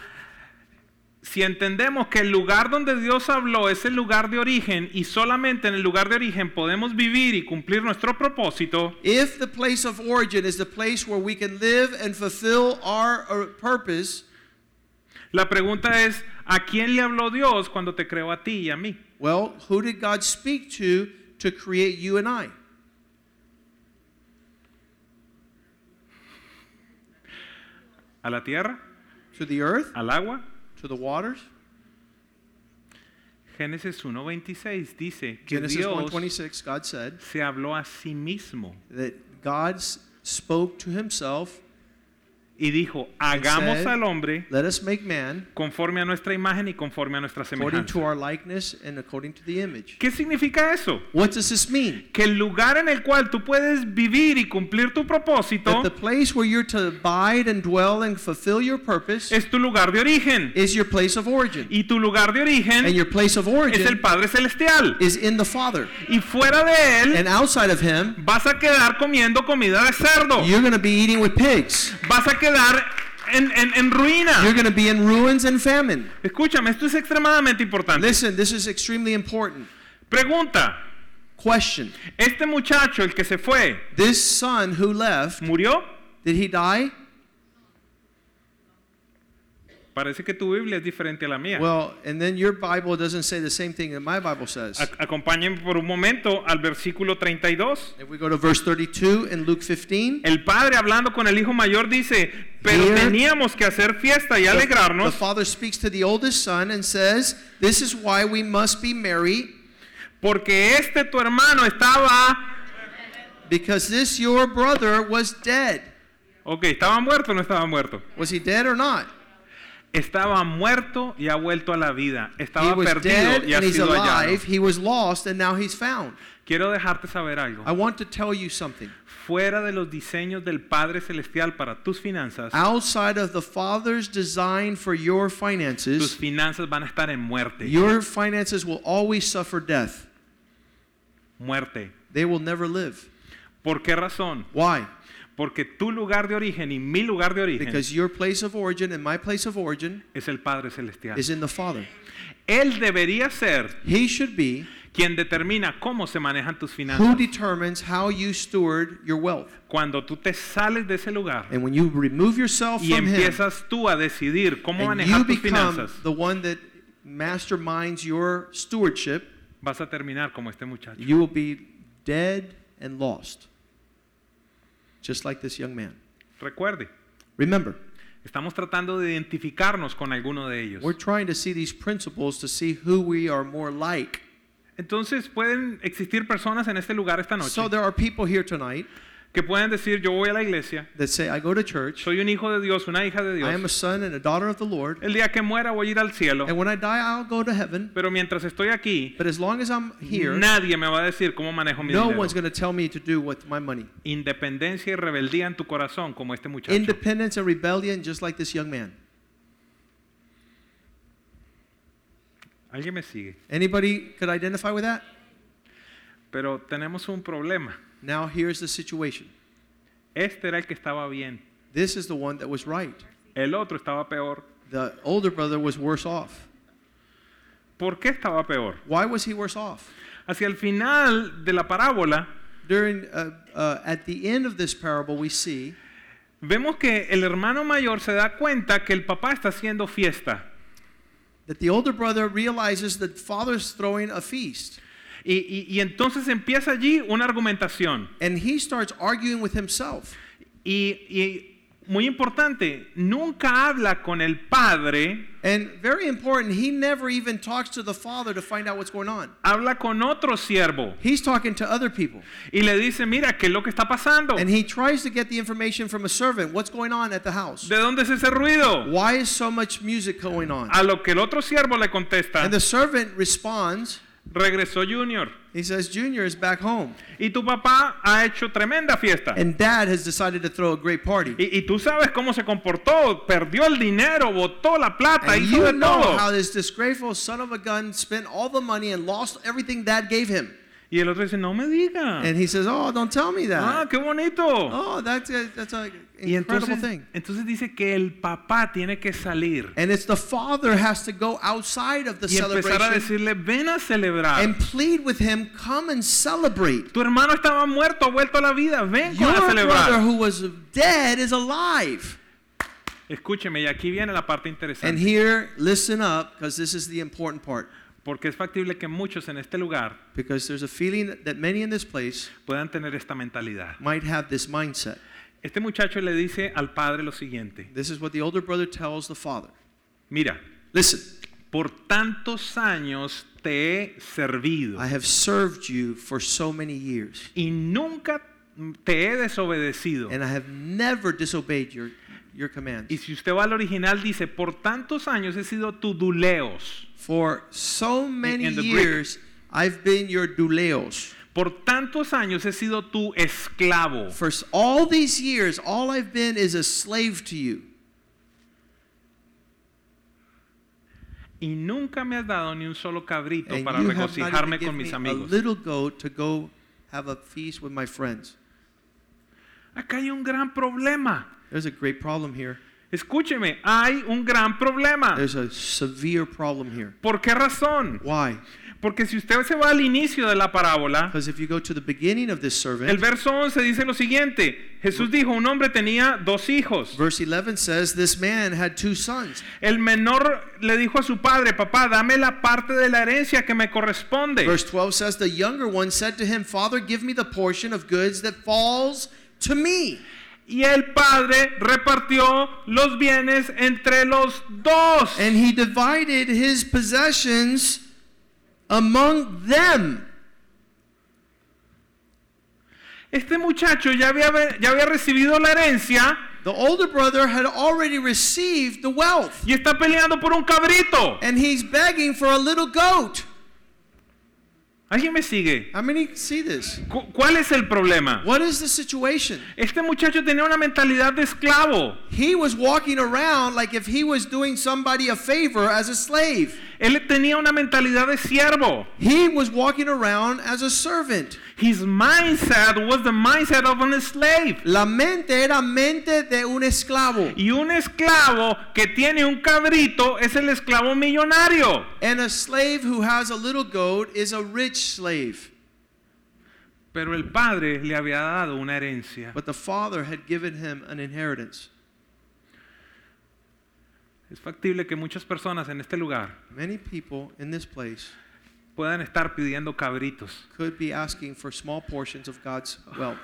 Speaker 1: Si entendemos que el lugar donde Dios habló es el lugar de origen y solamente en el lugar de origen podemos vivir y cumplir nuestro propósito,
Speaker 2: If the place of origin is the place where we can live and fulfill our uh, purpose,
Speaker 1: la pregunta es, ¿a quién le habló Dios cuando te creó a ti y a mí?
Speaker 2: well, who did God speak to to create you and I?
Speaker 1: ¿A la tierra?
Speaker 2: To the earth?
Speaker 1: ¿Al agua?
Speaker 2: To the waters?
Speaker 1: Génesis 1.26 dice que
Speaker 2: Genesis
Speaker 1: Dios
Speaker 2: 1:26 God said
Speaker 1: se habló a sí mismo
Speaker 2: that God spoke to himself,
Speaker 1: y dijo, hagamos
Speaker 2: said,
Speaker 1: al hombre
Speaker 2: let us make man
Speaker 1: conforme a nuestra imagen y conforme a nuestra
Speaker 2: according to
Speaker 1: semejanza.
Speaker 2: our likeness and according to the image.
Speaker 1: ¿Qué significa eso?
Speaker 2: What does this mean?
Speaker 1: Que el lugar en el cual tú puedes vivir y cumplir tu propósito
Speaker 2: That the place where you're to abide and dwell and fulfill your purpose
Speaker 1: es tu lugar de origen.
Speaker 2: is your place of origin.
Speaker 1: Y tu lugar de
Speaker 2: And
Speaker 1: origen
Speaker 2: your place of
Speaker 1: es el
Speaker 2: origin
Speaker 1: Padre Celestial.
Speaker 2: is in the Father.
Speaker 1: Y fuera de él
Speaker 2: And outside of him,
Speaker 1: vas a quedar comiendo comida de cerdo.
Speaker 2: you're going to be eating with pigs.
Speaker 1: Vas a quedar en, en, en ruina.
Speaker 2: You're going to be in ruins and famine.
Speaker 1: Escúchame, esto es extremadamente importante.
Speaker 2: Listen, this is extremely important.
Speaker 1: Pregunta,
Speaker 2: Question.
Speaker 1: este muchacho, el que se fue,
Speaker 2: This son who left,
Speaker 1: ¿murió?
Speaker 2: did he die?
Speaker 1: Parece que tu Biblia es diferente a la mía.
Speaker 2: Well, and then your Bible doesn't say the same thing that my Bible says.
Speaker 1: Ac- Acompáñenme por un momento al versículo 32.
Speaker 2: If we go to verse 32 in Luke 15,
Speaker 1: El padre hablando con el hijo mayor dice, pero
Speaker 2: Here-
Speaker 1: teníamos que hacer fiesta y
Speaker 2: the, the
Speaker 1: alegrarnos
Speaker 2: father speaks to the oldest son and says, This is why we must be merry,
Speaker 1: porque este tu hermano estaba,
Speaker 2: because this your brother was dead.
Speaker 1: ok, estaba muerto o no estaba muerto.
Speaker 2: Was he dead or not?
Speaker 1: Estaba muerto y ha vuelto a la vida.
Speaker 2: He
Speaker 1: Estaba
Speaker 2: was
Speaker 1: perdido
Speaker 2: dead
Speaker 1: y ha
Speaker 2: and he's
Speaker 1: sido hallado.
Speaker 2: alive. He was lost and now he's found.
Speaker 1: Quiero dejarte saber algo.
Speaker 2: I want to tell you something.
Speaker 1: Fuera de los diseños del Padre Celestial para tus finanzas,
Speaker 2: Outside of the Father's design for your
Speaker 1: tus
Speaker 2: finances,
Speaker 1: finanzas van a estar en muerte.
Speaker 2: your finances will always suffer death.
Speaker 1: Muerte.
Speaker 2: They will never live.
Speaker 1: ¿Por qué razón?
Speaker 2: Why?
Speaker 1: Porque tu lugar de origen y mi lugar de origen
Speaker 2: Because your place of origin and my place of origin
Speaker 1: es el Padre Celestial.
Speaker 2: is in the Father.
Speaker 1: Él debería ser
Speaker 2: He should be
Speaker 1: quien determina cómo se manejan tus
Speaker 2: who
Speaker 1: finanzas.
Speaker 2: determines how you steward your wealth.
Speaker 1: Cuando tú te sales de ese lugar
Speaker 2: And when you remove yourself
Speaker 1: y
Speaker 2: from Him,
Speaker 1: empiezas tú a decidir cómo
Speaker 2: and
Speaker 1: manejar
Speaker 2: you
Speaker 1: tus
Speaker 2: become
Speaker 1: finanzas,
Speaker 2: the one that masterminds your stewardship,
Speaker 1: vas a terminar como este muchacho.
Speaker 2: you will be dead and lost. Just like this young man.
Speaker 1: Recuerde,
Speaker 2: Remember,
Speaker 1: estamos tratando de identificarnos con alguno de ellos.
Speaker 2: we're trying to see these principles to see who we are more like.
Speaker 1: Entonces pueden existir personas en este lugar esta noche
Speaker 2: So there are people here tonight
Speaker 1: que pueden decir, yo voy a la iglesia,
Speaker 2: that say, I go to church,
Speaker 1: soy un hijo de Dios, una hija de
Speaker 2: I am a
Speaker 1: Dios,
Speaker 2: son and a daughter of the Lord,
Speaker 1: el día que muera voy a ir al cielo,
Speaker 2: and when I die, I'll go to heaven.
Speaker 1: pero mientras estoy aquí,
Speaker 2: But as long as I'm here,
Speaker 1: nadie me va a decir cómo manejo mi
Speaker 2: no
Speaker 1: dinero.
Speaker 2: one's going to tell me to do with my money.
Speaker 1: Independencia y rebeldía en tu corazón, como este muchacho.
Speaker 2: Independence and rebellion, just like this young man.
Speaker 1: Alguien me sigue.
Speaker 2: Anybody could identify with that?
Speaker 1: Pero tenemos un problema.
Speaker 2: Now here's the situation.
Speaker 1: Este era el que estaba bien.
Speaker 2: This is the one that was right.
Speaker 1: El otro estaba peor.
Speaker 2: The older brother was worse off.
Speaker 1: ¿Por qué estaba peor?
Speaker 2: Why was he worse off?
Speaker 1: Hacia el final de la parábola,
Speaker 2: During uh, uh, at the end of this parable, we see
Speaker 1: vemos que el hermano mayor se da cuenta que el papá está haciendo fiesta.
Speaker 2: that the older brother realizes that father's throwing a feast,
Speaker 1: Y, y- y entonces empieza allí una argumentación.
Speaker 2: and he starts arguing with himself.
Speaker 1: Y, y muy importante, nunca habla con el padre,
Speaker 2: And very important, he never even talks to the father to find out what's going on.
Speaker 1: habla con otro siervo.
Speaker 2: He's talking to other people.
Speaker 1: Y le dice, mira, ¿qué es lo que está pasando?
Speaker 2: And he tries to get the information from a servant. What's going on at the house?
Speaker 1: ¿De dónde es ese ruido?
Speaker 2: Why is so much music going on?
Speaker 1: A lo que el otro siervo le contesta,
Speaker 2: And the servant responds,
Speaker 1: regresó Junior.
Speaker 2: he says, Junior is back home.
Speaker 1: Y tu papá ha hecho tremenda fiesta.
Speaker 2: And dad has decided to throw a great party.
Speaker 1: Y, y tú sabes cómo se comportó, perdió el dinero, botó la plata,
Speaker 2: And
Speaker 1: hizo
Speaker 2: you
Speaker 1: de
Speaker 2: know
Speaker 1: todo.
Speaker 2: how this disgraceful son of a gun spent all the money and lost everything dad gave him.
Speaker 1: Y el otro dice, no me diga.
Speaker 2: And he says, Oh, don't tell me
Speaker 1: Ah,
Speaker 2: that.
Speaker 1: qué bonito.
Speaker 2: Oh, that's a, that's an
Speaker 1: y
Speaker 2: incredible
Speaker 1: entonces,
Speaker 2: thing.
Speaker 1: entonces dice que el papá tiene que salir
Speaker 2: And it's the father has to go outside of the
Speaker 1: y empezar a
Speaker 2: celebration
Speaker 1: decirle, ven a celebrar.
Speaker 2: and plead with him, come and celebrate.
Speaker 1: Tu hermano estaba muerto, ha vuelto a la vida, ven
Speaker 2: Your
Speaker 1: a
Speaker 2: brother
Speaker 1: celebrar.
Speaker 2: who was dead is alive.
Speaker 1: Escúcheme, y aquí viene la parte
Speaker 2: And
Speaker 1: interesante.
Speaker 2: here, listen up, because this is the important part.
Speaker 1: Porque es factible que muchos en este lugar
Speaker 2: Because there's a feeling that many in this place
Speaker 1: puedan tener esta mentalidad.
Speaker 2: might have this mindset.
Speaker 1: Este muchacho le dice al padre lo siguiente,
Speaker 2: This is what the older brother tells the father.
Speaker 1: mira,
Speaker 2: Listen,
Speaker 1: por tantos años te he servido
Speaker 2: I have served you for so many years,
Speaker 1: y nunca te he desobedecido.
Speaker 2: and I have never disobeyed your, your commands.
Speaker 1: Y si usted va al original dice, por tantos años he sido tu duleos.
Speaker 2: For so many
Speaker 1: in Greek.
Speaker 2: years, I've been your douleos.
Speaker 1: Por tantos años he sido tu esclavo.
Speaker 2: For all these years, all I've been is a slave to you.
Speaker 1: Y nunca me has dado ni un solo cabrito
Speaker 2: And
Speaker 1: para
Speaker 2: you have not even
Speaker 1: regocijarme con
Speaker 2: given
Speaker 1: mis
Speaker 2: me a
Speaker 1: amigos. Acá hay un gran problema.
Speaker 2: There's a great problem here.
Speaker 1: Escúcheme, hay un gran problema.
Speaker 2: There's a severe problem here.
Speaker 1: ¿Por qué razón?
Speaker 2: Why?
Speaker 1: Porque si usted se va al inicio de la parábola,
Speaker 2: Because if you go to the beginning of this
Speaker 1: el
Speaker 2: servant,
Speaker 1: verso 11 dice lo siguiente. Jesús dijo, un hombre tenía dos hijos.
Speaker 2: verse 11 says, This man had two sons.
Speaker 1: El menor le dijo a su padre, papá, dame la parte de la herencia que me corresponde.
Speaker 2: Verse 12 says, The younger one said to him, Father, give me the portion of goods that falls to me.
Speaker 1: Y el padre repartió los bienes entre los dos.
Speaker 2: And he divided his possessions among them.
Speaker 1: Este muchacho ya había, ya había recibido la herencia
Speaker 2: The older brother had already received the wealth,
Speaker 1: y está peleando por un cabrito.
Speaker 2: and he's begging for a little goat.
Speaker 1: ¿Alguien me sigue?
Speaker 2: How many see this?
Speaker 1: Cu- ¿Cuál es el problema?
Speaker 2: What is the situation?
Speaker 1: Este muchacho tenía una mentalidad de esclavo.
Speaker 2: He was walking around like if he was doing somebody a favor as a slave.
Speaker 1: Él tenía una mentalidad de siervo.
Speaker 2: He was walking around as a servant.
Speaker 1: His mindset was the mindset of a slave.
Speaker 2: La mente era mente de un esclavo.
Speaker 1: Y un esclavo que tiene un cabrito es el esclavo millonario.
Speaker 2: And a slave who has a little goat is a rich slave.
Speaker 1: Pero el padre le había dado una herencia.
Speaker 2: But the father had given him an inheritance.
Speaker 1: Es factible que muchas personas en este lugar
Speaker 2: Many people in this place
Speaker 1: puedan estar pidiendo cabritos.
Speaker 2: could be asking for small portions of God's wealth.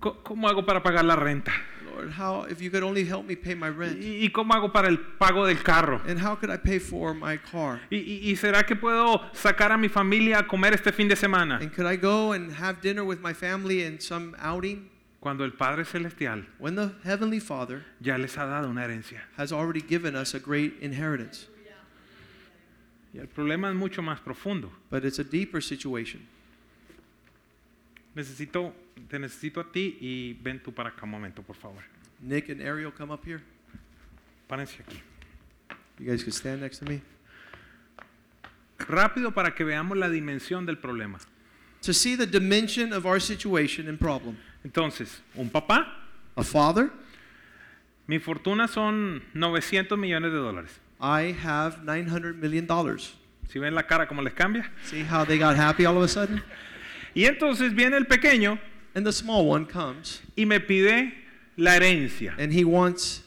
Speaker 1: Co- ¿Cómo hago para pagar la renta?
Speaker 2: Lord, how if you could only help me pay my rent?
Speaker 1: ¿Y y cómo hago para el pago del carro?
Speaker 2: And how could I pay for my car?
Speaker 1: ¿Y, y- y será que puedo sacar a mi familia a comer este fin de semana?
Speaker 2: And could I go and have dinner with my family in some outing
Speaker 1: Cuando el Padre Celestial
Speaker 2: when the heavenly Father
Speaker 1: ya les ha dado una herencia.
Speaker 2: has already given us a great inheritance?
Speaker 1: Y el problema es mucho más profundo.
Speaker 2: But it's a deeper situation.
Speaker 1: Necesito, te necesito a ti y ven tú para acá un momento, por favor.
Speaker 2: Nick and Ariel, come up here.
Speaker 1: Párense aquí.
Speaker 2: You guys could stand next to me.
Speaker 1: Rápido para que veamos la dimensión del problema.
Speaker 2: To see the dimension of our situation and problem.
Speaker 1: Entonces, un papá,
Speaker 2: A father,
Speaker 1: mi fortuna son 900 millones de dólares.
Speaker 2: I have $900 million.
Speaker 1: Si ven la cara como les cambia.
Speaker 2: See how they got happy all of a sudden?
Speaker 1: Y entonces viene el pequeño
Speaker 2: And the small one comes
Speaker 1: y me pide la herencia.
Speaker 2: and he wants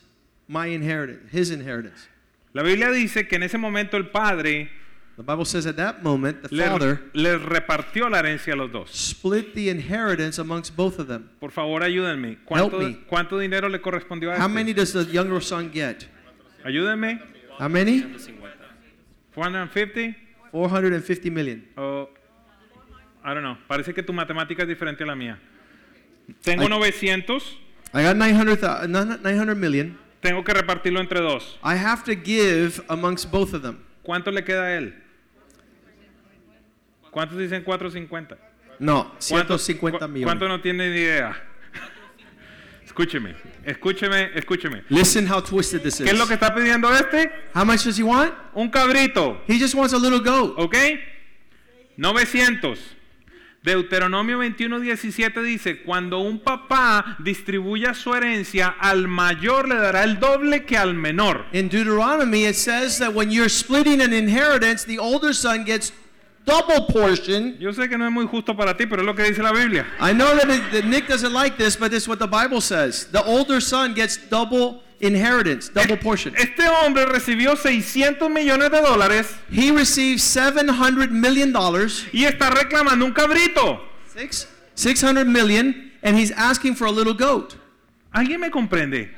Speaker 2: my inheritance, his inheritance.
Speaker 1: La Biblia dice que en ese momento el padre
Speaker 2: The Bible says at that moment, the
Speaker 1: le,
Speaker 2: father
Speaker 1: le repartió la herencia a los dos.
Speaker 2: split the inheritance amongst both of them.
Speaker 1: Por favor, ayúdenme. ¿Cuánto,
Speaker 2: me.
Speaker 1: cuánto dinero le correspondió a
Speaker 2: How
Speaker 1: este?
Speaker 2: many does the younger son get?
Speaker 1: Ayúdenme.
Speaker 2: How many?
Speaker 1: 450
Speaker 2: 450 million.
Speaker 1: o I don't know. Parece que tu matemática es diferente a la mía. Tengo.
Speaker 2: I
Speaker 1: 900,
Speaker 2: got 900, thou- 900 million.
Speaker 1: tengo que repartirlo entre dos.
Speaker 2: I have to give amongst both of them.
Speaker 1: ¿Cuánto le queda a él? ¿Cuántos dicen 450?
Speaker 2: No,
Speaker 1: ¿Cuántos
Speaker 2: 150
Speaker 1: cu-
Speaker 2: millones.
Speaker 1: ¿Cuántos no tienen ni idea? Escúcheme, escúcheme, escúcheme.
Speaker 2: Listen how twisted this
Speaker 1: ¿Qué es lo que
Speaker 2: is.
Speaker 1: está pidiendo este?
Speaker 2: How much does he want?
Speaker 1: Un cabrito,
Speaker 2: He just wants a little goat.
Speaker 1: ¿ok? 900. Deuteronomio 21, 17 dice, cuando un papá distribuya su herencia, al mayor le dará el doble que al menor.
Speaker 2: In Deuteronomy, it says that when you're splitting an inheritance, the older son gets double portion.
Speaker 1: Yo sé que no es muy justo para ti, pero es lo que dice la Biblia.
Speaker 2: I know that, it, that Nick doesn't like this, but it's what the Bible says. The older son gets double inheritance, double portion.
Speaker 1: Este hombre recibió 600 millones de dólares
Speaker 2: He received $700 million,
Speaker 1: y está reclamando un cabrito.
Speaker 2: six, 600 million, and he's asking for a little goat.
Speaker 1: ¿Alguien me comprende?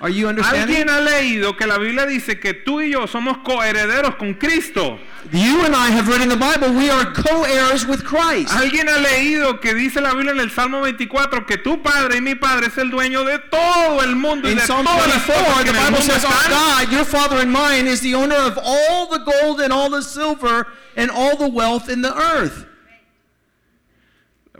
Speaker 2: Are you understanding?
Speaker 1: ¿Alguien ha leído que la Biblia dice que tú y yo somos coherederos con Cristo?
Speaker 2: You and I have read in the Bible, we are co-heirs with Christ.
Speaker 1: ¿Alguien ha leído que dice la Biblia en el Salmo 24 que tu padre y mi padre es el dueño de todo el mundo y
Speaker 2: In
Speaker 1: de
Speaker 2: Psalm
Speaker 1: todas las
Speaker 2: 24,
Speaker 1: cosas que
Speaker 2: the Bible says, Our? God, your Father and mine, is the owner of all the gold and all the silver and all the wealth in the earth.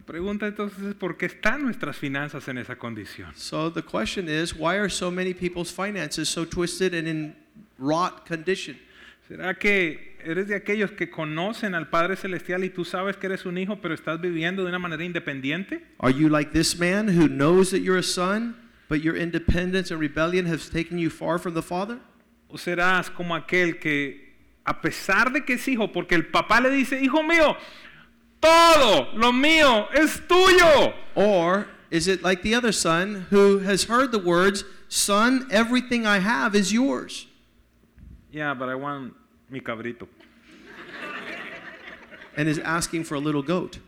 Speaker 1: Pregunta entonces es ¿por qué están nuestras finanzas en esa condición?
Speaker 2: So the question is, why are so many people's finances so twisted and in rot condition?
Speaker 1: ¿Será que eres de aquellos que conocen al Padre Celestial y tú sabes que eres un hijo pero estás viviendo de una manera independiente?
Speaker 2: Are you like this man who knows that you're a son, but your independence and rebellion has taken you far from the Father?
Speaker 1: ¿O serás como aquel que a pesar de que es hijo, porque el papá le dice, hijo mío, todo lo mío es tuyo?
Speaker 2: Or is it like the other son who has heard the words, Son, everything I have is yours?
Speaker 1: Yeah, but I want mi cabrito.
Speaker 2: and is asking for a little goat.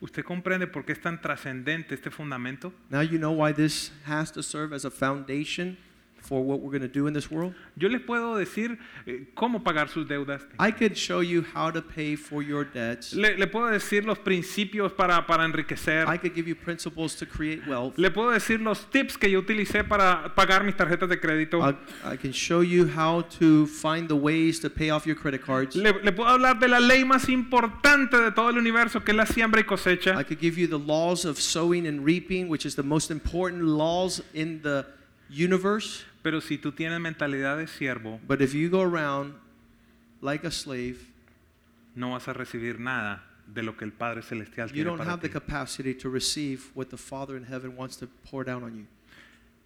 Speaker 1: ¿Usted comprende por qué es tan trascendente este fundamento?
Speaker 2: Now you know why this has to serve as a foundation for what we're going to do in this world.
Speaker 1: Yo les puedo decir eh, cómo pagar sus deudas.
Speaker 2: I could show you how to pay for your debts.
Speaker 1: Le, le puedo decir los principios para, para enriquecer.
Speaker 2: I could give you principles to create wealth.
Speaker 1: Le puedo decir los tips que yo utilicé para pagar mis tarjetas de crédito.
Speaker 2: I, I can show you how to find the ways to pay off your credit cards.
Speaker 1: Le, le puedo hablar de la ley más importante de todo el universo, que es la siembra y cosecha.
Speaker 2: I could give you the laws of sowing and reaping, which is the most important laws in the universe.
Speaker 1: Pero si tú tienes mentalidad de siervo,
Speaker 2: But if you go around like a slave,
Speaker 1: no vas a recibir nada de lo que el Padre Celestial
Speaker 2: you
Speaker 1: tiene
Speaker 2: don't
Speaker 1: para
Speaker 2: have the
Speaker 1: ti.
Speaker 2: capacity to receive what the Father in heaven wants to pour down on you.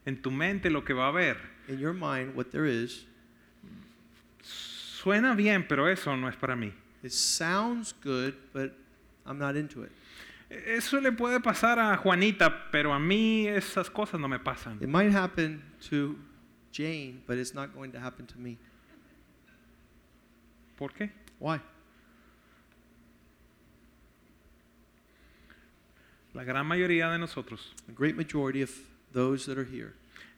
Speaker 1: En tu mente lo que va a haber
Speaker 2: In your mind, what there is,
Speaker 1: suena bien, pero eso no es para mí.
Speaker 2: it sounds good, but I'm not into it.
Speaker 1: Eso le puede pasar a Juanita, pero a mí esas cosas no me pasan.
Speaker 2: It might happen to Jane, but it's not going to happen to me.
Speaker 1: ¿Por qué?
Speaker 2: Why?
Speaker 1: La gran mayoría de nosotros
Speaker 2: A great majority of those that are here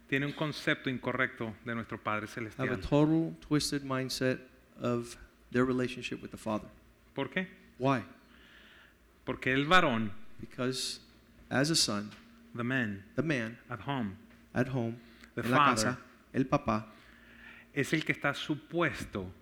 Speaker 1: tiene un concepto incorrecto de nuestro Padre
Speaker 2: have a
Speaker 1: Celestial.
Speaker 2: total twisted mindset of their relationship with the Father.
Speaker 1: ¿Por qué?
Speaker 2: Why?
Speaker 1: Porque el varón,
Speaker 2: Because as a son,
Speaker 1: the man
Speaker 2: the man
Speaker 1: at home,
Speaker 2: at home,
Speaker 1: The
Speaker 2: en la
Speaker 1: father.
Speaker 2: casa, el papá,
Speaker 1: es el que está supuesto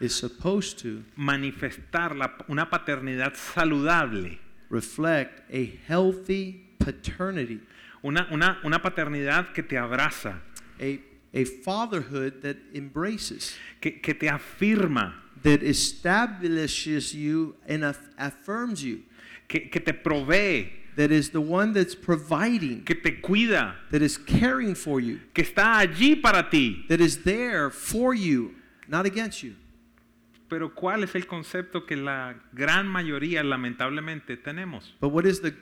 Speaker 2: is supposed to
Speaker 1: manifestar la- una paternidad saludable,
Speaker 2: reflect a healthy paternity,
Speaker 1: una, una, una paternidad que te abraza,
Speaker 2: a, a fatherhood that embraces,
Speaker 1: que, que te afirma,
Speaker 2: that establishes you and aff- affirms you,
Speaker 1: que, que te provee,
Speaker 2: that is the one that's providing,
Speaker 1: que te cuida,
Speaker 2: that is caring for you,
Speaker 1: que está allí para ti.
Speaker 2: that is there for you, not against you.
Speaker 1: Pero ¿cuál es el concepto que la gran mayoría lamentablemente tenemos?
Speaker 2: But what is the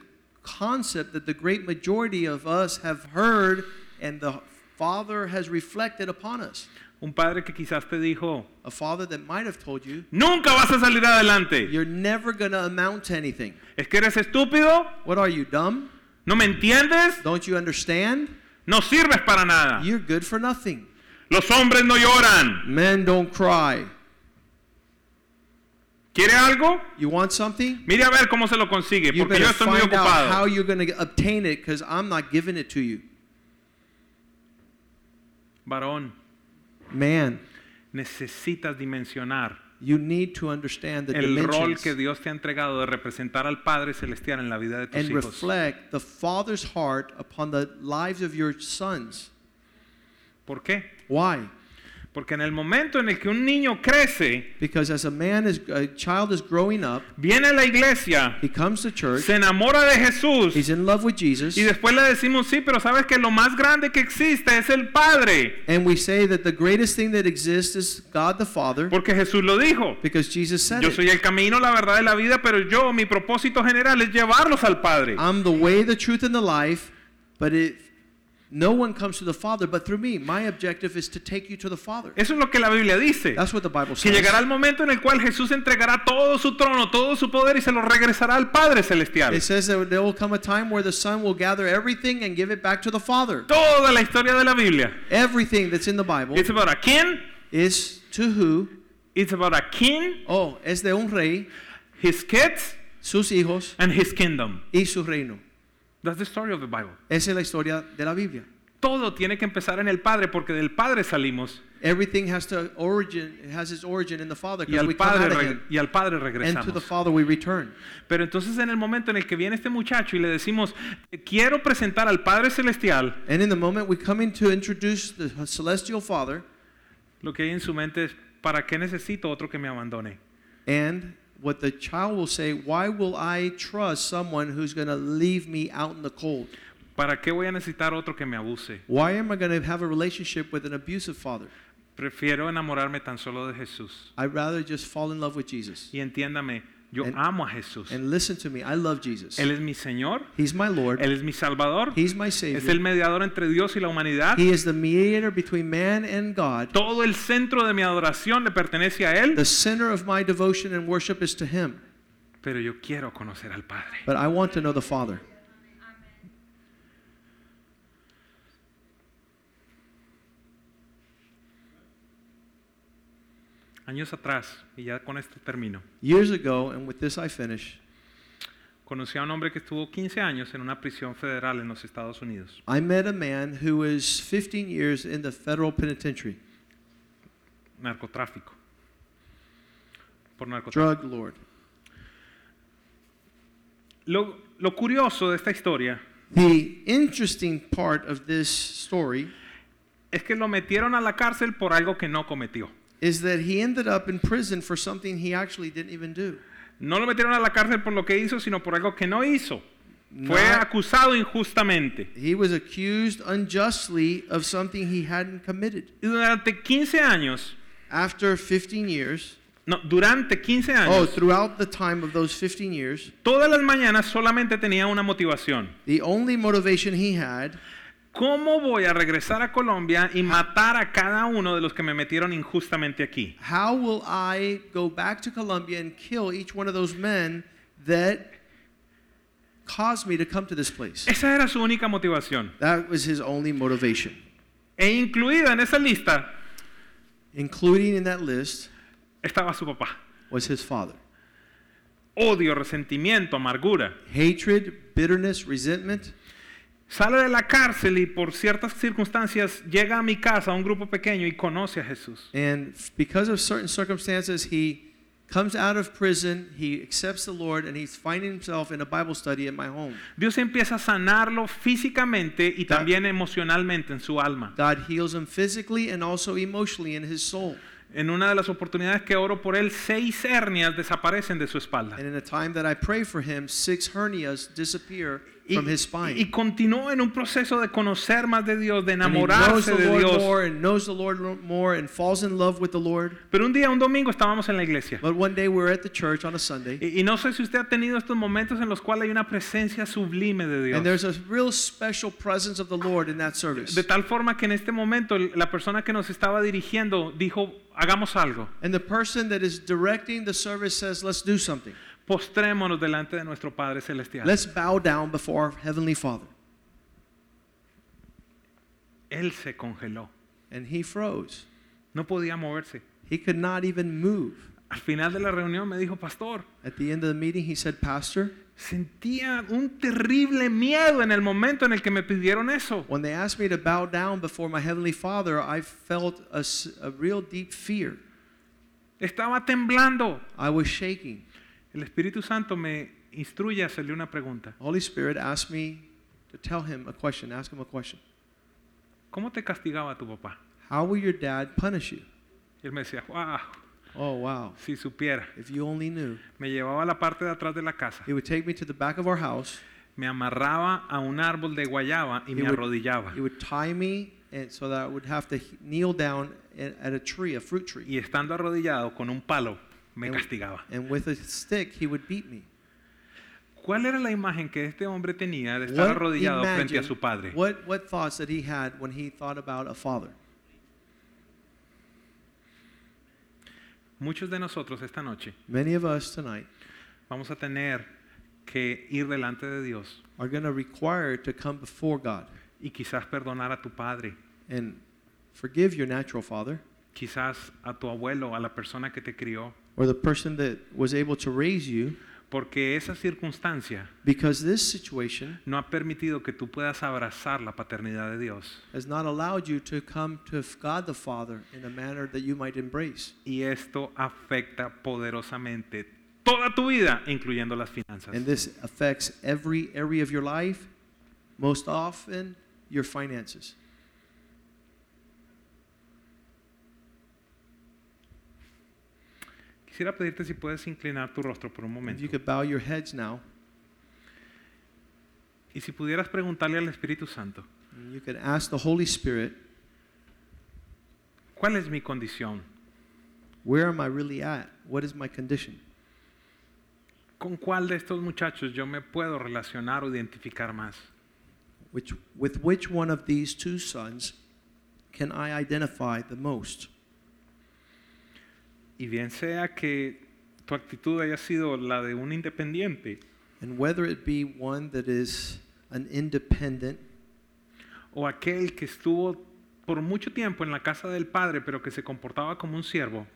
Speaker 2: concept that the great majority of us have heard and the Father has reflected upon us?
Speaker 1: Un padre que quizás te dijo,
Speaker 2: A father that might have told you,
Speaker 1: nunca vas a salir adelante.
Speaker 2: you're never going to amount to anything.
Speaker 1: ¿Es que eres estúpido?
Speaker 2: What are you, dumb?
Speaker 1: ¿No me entiendes?
Speaker 2: Don't you understand?
Speaker 1: No sirves para nada.
Speaker 2: You're good for nothing.
Speaker 1: Los hombres no lloran.
Speaker 2: Men don't cry.
Speaker 1: ¿Quiere algo?
Speaker 2: You want something?
Speaker 1: Mire a ver cómo se lo consigue,
Speaker 2: You
Speaker 1: porque yo
Speaker 2: better
Speaker 1: estoy muy
Speaker 2: find out how
Speaker 1: ocupado.
Speaker 2: you're going to obtain it because I'm not giving it to you.
Speaker 1: Varón,
Speaker 2: Man,
Speaker 1: necesitas dimensionar
Speaker 2: you need to understand the
Speaker 1: el rol que Dios te ha entregado de representar al Padre Celestial en la vida de tus
Speaker 2: and
Speaker 1: hijos.
Speaker 2: reflect the Father's heart upon the lives of your sons.
Speaker 1: ¿Por qué?
Speaker 2: Why?
Speaker 1: Porque en el momento en el que un niño crece,
Speaker 2: Because as a man is a child is growing up,
Speaker 1: viene a la iglesia,
Speaker 2: he comes to church,
Speaker 1: se enamora de Jesús
Speaker 2: he's in love with Jesus,
Speaker 1: y después le decimos, sí, pero sabes que lo más grande que existe es el Padre,
Speaker 2: and we say that the greatest thing that exists is God the Father
Speaker 1: porque Jesús lo dijo.
Speaker 2: because Jesus said
Speaker 1: Yo soy el camino, la verdad y la vida, pero yo, mi propósito general es llevarlos al Padre.
Speaker 2: I'm the way, the truth, and the life, but no one comes to the Father but through me. My objective is to take you to the Father.
Speaker 1: Eso es lo que la Biblia dice.
Speaker 2: That's what the Bible
Speaker 1: Que
Speaker 2: says.
Speaker 1: llegará el momento en el cual Jesús entregará todo su trono, todo su poder y se lo regresará al Padre Celestial.
Speaker 2: It says that there will come a time where the Son will gather everything and give it back to the Father.
Speaker 1: Toda la historia de la Biblia.
Speaker 2: Everything that's in the Bible
Speaker 1: It's about a king,
Speaker 2: is to who?
Speaker 1: it's about a king,
Speaker 2: Oh, es de un rey,
Speaker 1: his kids,
Speaker 2: sus hijos
Speaker 1: and his kingdom.
Speaker 2: y su reino.
Speaker 1: That's the story of the Bible.
Speaker 2: Esa es la historia de la Biblia.
Speaker 1: Todo tiene que empezar en el Padre porque del Padre salimos
Speaker 2: Everything has to origin, has its origin in the Father
Speaker 1: y
Speaker 2: because
Speaker 1: al
Speaker 2: we come
Speaker 1: Padre,
Speaker 2: out of Him.
Speaker 1: y al padre
Speaker 2: And to the
Speaker 1: regresamos.
Speaker 2: Father we return.
Speaker 1: Pero entonces en el momento en el que viene este muchacho y le decimos, quiero presentar al Padre Celestial,
Speaker 2: And in the moment we come in to introduce the celestial Father,
Speaker 1: lo que hay en su mente es, ¿para qué necesito otro que me abandone?
Speaker 2: and what the child will say, Why will I trust someone who's going to leave me out in the cold?
Speaker 1: ¿Para qué voy a necesitar otro que me abuse?
Speaker 2: Why am I going to have a relationship with an abusive father?
Speaker 1: Prefiero enamorarme tan solo de Jesús.
Speaker 2: I'd rather just fall in love with Jesus.
Speaker 1: Y entiéndame, yo
Speaker 2: And-
Speaker 1: amo a Jesús.
Speaker 2: And listen to me, I love Jesus.
Speaker 1: Él es mi Señor,
Speaker 2: He's my Lord,
Speaker 1: Él es mi Salvador,
Speaker 2: He's my
Speaker 1: es el
Speaker 2: Savior.
Speaker 1: mediador entre Dios y la humanidad.
Speaker 2: He is the mediator between man and God.
Speaker 1: Todo el centro de mi adoración le pertenece a Él,
Speaker 2: The center of my devotion and worship is to Him.
Speaker 1: pero yo quiero conocer al Padre.
Speaker 2: But I want to know the Father.
Speaker 1: Años atrás, y ya con esto termino,
Speaker 2: Years ago, and with this I finish,
Speaker 1: conocí a un hombre que estuvo 15 años en una prisión federal en los Estados Unidos.
Speaker 2: I met a man who was 15 years in the federal penitentiary,
Speaker 1: Narcotráfico. Por narcotráfico.
Speaker 2: drug lord.
Speaker 1: Lo, lo curioso de esta historia
Speaker 2: The interesting part of this story
Speaker 1: es que lo metieron a la cárcel por algo que no cometió.
Speaker 2: Is that he ended up in prison for something he actually didn't even do.
Speaker 1: No lo metieron a la cárcel por lo que hizo, sino por algo que no hizo. Fue
Speaker 2: Not-
Speaker 1: acusado injustamente.
Speaker 2: He was accused unjustly of something he hadn't committed.
Speaker 1: Y durante 15 años,
Speaker 2: After 15 years,
Speaker 1: no, durante 15
Speaker 2: oh,
Speaker 1: años,
Speaker 2: throughout the time of those 15 years,
Speaker 1: todas las mañanas solamente tenía una motivación.
Speaker 2: the only motivation he had
Speaker 1: ¿Cómo voy a regresar a Colombia y matar a cada uno de los que me metieron injustamente aquí?
Speaker 2: how will I go back to Colombia and kill each one of those men that caused me to come to this place?
Speaker 1: Esa era su única motivación.
Speaker 2: That was his only motivation.
Speaker 1: E incluida en esa lista
Speaker 2: Including in that list
Speaker 1: estaba su papá.
Speaker 2: was his father.
Speaker 1: Odio, resentimiento, amargura.
Speaker 2: Hatred, bitterness, resentment.
Speaker 1: Sale de la cárcel y por ciertas circunstancias llega a mi casa, a un grupo pequeño, y conoce a Jesús.
Speaker 2: And because of certain circumstances, he comes out of prison, he accepts the Lord, and he's finding himself in a Bible study at my home.
Speaker 1: Dios empieza a sanarlo físicamente y
Speaker 2: Da-
Speaker 1: también emocionalmente en su alma.
Speaker 2: God heals him physically and also emotionally in his soul.
Speaker 1: En una de las oportunidades que oro por él, seis hernias desaparecen de su espalda.
Speaker 2: And in the time that I pray for him, six hernias disappear
Speaker 1: Y,
Speaker 2: from his spine.
Speaker 1: y continúa en un proceso de conocer más de Dios, de
Speaker 2: And
Speaker 1: enamorarse de Dios.
Speaker 2: more and knows the Lord lo- more and falls in love with the Lord.
Speaker 1: Pero un día, un domingo, estábamos en la iglesia.
Speaker 2: But one day we're at the church on a Sunday,
Speaker 1: Y, y no sé si usted ha tenido estos momentos en los cuales hay una presencia sublime de
Speaker 2: and
Speaker 1: Dios.
Speaker 2: there's a real special presence of the Lord in that service.
Speaker 1: De tal forma que en este momento la persona que nos estaba dirigiendo dijo, hagamos algo.
Speaker 2: And the person that is directing the service says, Let's do something.
Speaker 1: Postrémonos delante de nuestro Padre Celestial.
Speaker 2: Let's bow down before our Heavenly Father.
Speaker 1: Él se congeló.
Speaker 2: And he froze.
Speaker 1: No podía moverse.
Speaker 2: He could not even move.
Speaker 1: Al final de la reunión me dijo, pastor,
Speaker 2: At the end of the meeting, he said, Pastor,
Speaker 1: sentía un terrible miedo en el momento en el que me pidieron eso.
Speaker 2: when they asked me to bow down before my Heavenly Father, I felt a, a real deep fear.
Speaker 1: Estaba temblando.
Speaker 2: I was shaking.
Speaker 1: El Espíritu Santo me instruye a hacerle una pregunta.
Speaker 2: Holy Spirit asked me to tell him a question, ask him a question.
Speaker 1: ¿Cómo te castigaba tu papá?
Speaker 2: How will your dad punish you?
Speaker 1: Y él me decía, wow,
Speaker 2: Oh, wow.
Speaker 1: si supiera.
Speaker 2: If you only knew.
Speaker 1: Me llevaba a la parte de atrás de la casa.
Speaker 2: He would take me to the back of our house.
Speaker 1: Me amarraba a un árbol de guayaba y
Speaker 2: He
Speaker 1: me
Speaker 2: would-
Speaker 1: arrodillaba.
Speaker 2: He would tie me and so that I would have to kneel down at at a tree, a fruit tree.
Speaker 1: Y estando arrodillado con un palo, me
Speaker 2: And-
Speaker 1: castigaba.
Speaker 2: And with a stick, he would beat me.
Speaker 1: ¿Cuál era la imagen que este hombre tenía de estar
Speaker 2: What,
Speaker 1: arrodillado frente a
Speaker 2: imagine-
Speaker 1: su padre?
Speaker 2: what, what thoughts that he had when he thought about a father?
Speaker 1: Muchos de nosotros esta noche
Speaker 2: Many of us tonight
Speaker 1: vamos a tener que ir delante de Dios
Speaker 2: are going to require to come before God
Speaker 1: y quizás perdonar a tu padre,
Speaker 2: and forgive your natural father
Speaker 1: quizás a tu abuelo, a la persona que te crió,
Speaker 2: or the person that was able to raise you
Speaker 1: porque esa circunstancia
Speaker 2: because this situation
Speaker 1: no ha permitido que tú puedas abrazar la paternidad de Dios.
Speaker 2: has not allowed you to come to God the Father in a manner that you might embrace.
Speaker 1: Y esto afecta poderosamente toda tu vida, incluyendo las finanzas.
Speaker 2: And this affects every area of your life, most often your finances.
Speaker 1: Quisiera pedirte si puedes inclinar tu rostro por un
Speaker 2: If
Speaker 1: momento.
Speaker 2: you could bow your heads now,
Speaker 1: Y si pudieras preguntarle al Espíritu Santo,
Speaker 2: and you could ask the Holy Spirit,
Speaker 1: ¿cuál es mi condición?
Speaker 2: where am I really at? What is my condition?
Speaker 1: ¿Con cuál de estos muchachos yo me puedo relacionar o identificar más?
Speaker 2: Which, with which one of these two sons can I identify the most?
Speaker 1: Y bien sea que tu actitud haya sido la de un independiente
Speaker 2: And whether it be one that is an independent
Speaker 1: o aquel que estuvo por mucho tiempo en la casa del padre pero que se comportaba como un siervo,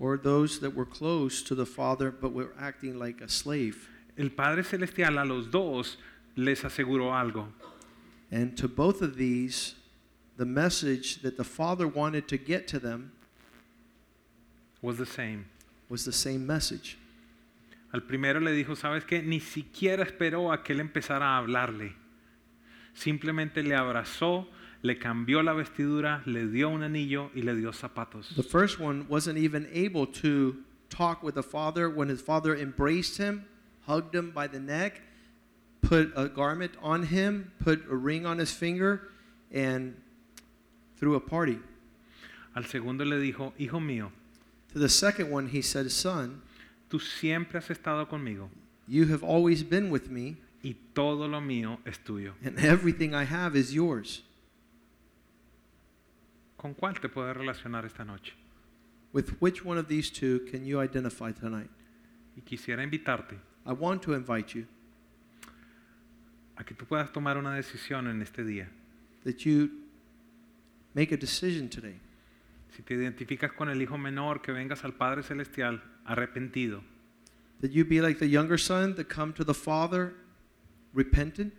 Speaker 2: or those that were close to the Father but were acting like a slave.
Speaker 1: El Padre Celestial a los dos les aseguró algo.
Speaker 2: And to both of these, the message that the Father wanted to get to them
Speaker 1: Was the same.
Speaker 2: was the same message.
Speaker 1: Al primero le dijo, ¿sabes qué? Ni siquiera esperó a que él empezara a hablarle. Simplemente le abrazó, le cambió la vestidura, le dio un anillo y le dio zapatos.
Speaker 2: The first one wasn't even able to talk with the Father when his Father embraced him, hugged him by the neck, put a garment on him, put a ring on his finger, and threw a party.
Speaker 1: Al segundo le dijo, hijo mío,
Speaker 2: To the second one, he said, Son,
Speaker 1: tú siempre has estado conmigo
Speaker 2: you have always been with me,
Speaker 1: y todo lo mío es tuyo.
Speaker 2: and everything I have is yours.
Speaker 1: ¿Con cuál te puedes relacionar esta noche?
Speaker 2: With which one of these two can you identify tonight?
Speaker 1: Y quisiera invitarte
Speaker 2: I want to invite you
Speaker 1: a que tú puedas tomar una decisión en este día.
Speaker 2: that you make a decision today.
Speaker 1: Si te identificas con el hijo menor, que vengas al Padre Celestial arrepentido
Speaker 2: That you be like the younger son that come to the Father repentant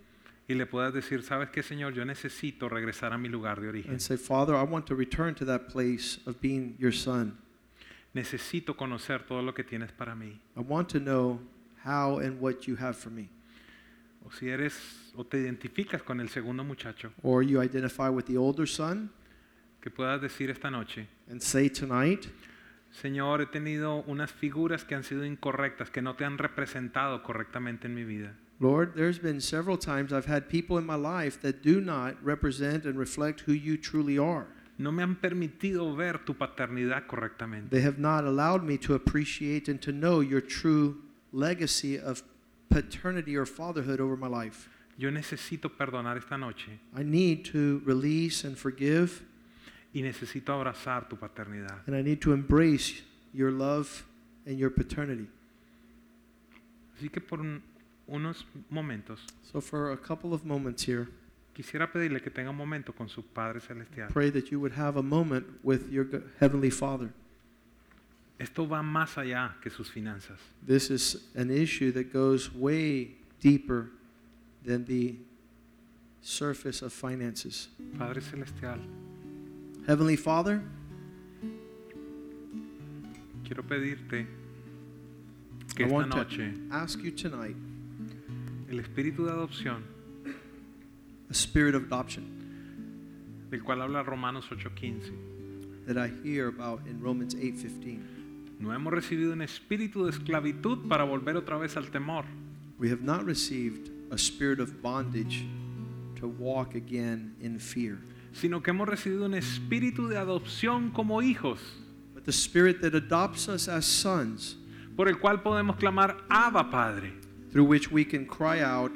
Speaker 1: y le puedas decir, ¿sabes qué, Señor? Yo necesito regresar a mi lugar de origen.
Speaker 2: and say, Father, I want to return to that place of being your son.
Speaker 1: Necesito conocer todo lo que tienes para mí.
Speaker 2: I want to know how and what you have for me.
Speaker 1: O si eres o te identificas con el segundo muchacho,
Speaker 2: Or you identify with the older son
Speaker 1: que puedas decir esta noche,
Speaker 2: and say tonight,
Speaker 1: Señor, he tenido unas figuras que han sido incorrectas, que no te han representado correctamente en mi vida.
Speaker 2: Lord, there's been several times I've had people in my life that do not represent and reflect who you truly are.
Speaker 1: No me han permitido ver tu paternidad correctamente.
Speaker 2: They have not allowed me to appreciate and to know your true legacy of paternity or fatherhood over my life.
Speaker 1: Yo necesito perdonar esta noche
Speaker 2: I need to release and forgive,
Speaker 1: y necesito abrazar tu paternidad.
Speaker 2: and I need to embrace your love and your paternity.
Speaker 1: Así que por un- unos momentos
Speaker 2: So, for a couple of moments here,
Speaker 1: quisiera pedirle que tenga un momento con su Padre Celestial.
Speaker 2: pray that you would have a moment with your Heavenly Father.
Speaker 1: Esto va más allá que sus finanzas.
Speaker 2: This is an issue that goes way deeper than the surface of finances.
Speaker 1: Padre Celestial,
Speaker 2: Heavenly Father,
Speaker 1: quiero pedirte que
Speaker 2: I
Speaker 1: esta
Speaker 2: want to ask you tonight
Speaker 1: el espíritu de adopción,
Speaker 2: a spirit of adoption
Speaker 1: del cual habla Romanos 8:15,
Speaker 2: that I hear about in Romans 8:15.
Speaker 1: no hemos recibido un espíritu de esclavitud para volver otra vez al temor,
Speaker 2: We have not received a spirit of bondage to walk again in fear,
Speaker 1: sino que hemos recibido un espíritu de adopción como hijos,
Speaker 2: but the spirit that adopts us as sons,
Speaker 1: por el cual podemos clamar Abba Padre,
Speaker 2: through which we can cry out,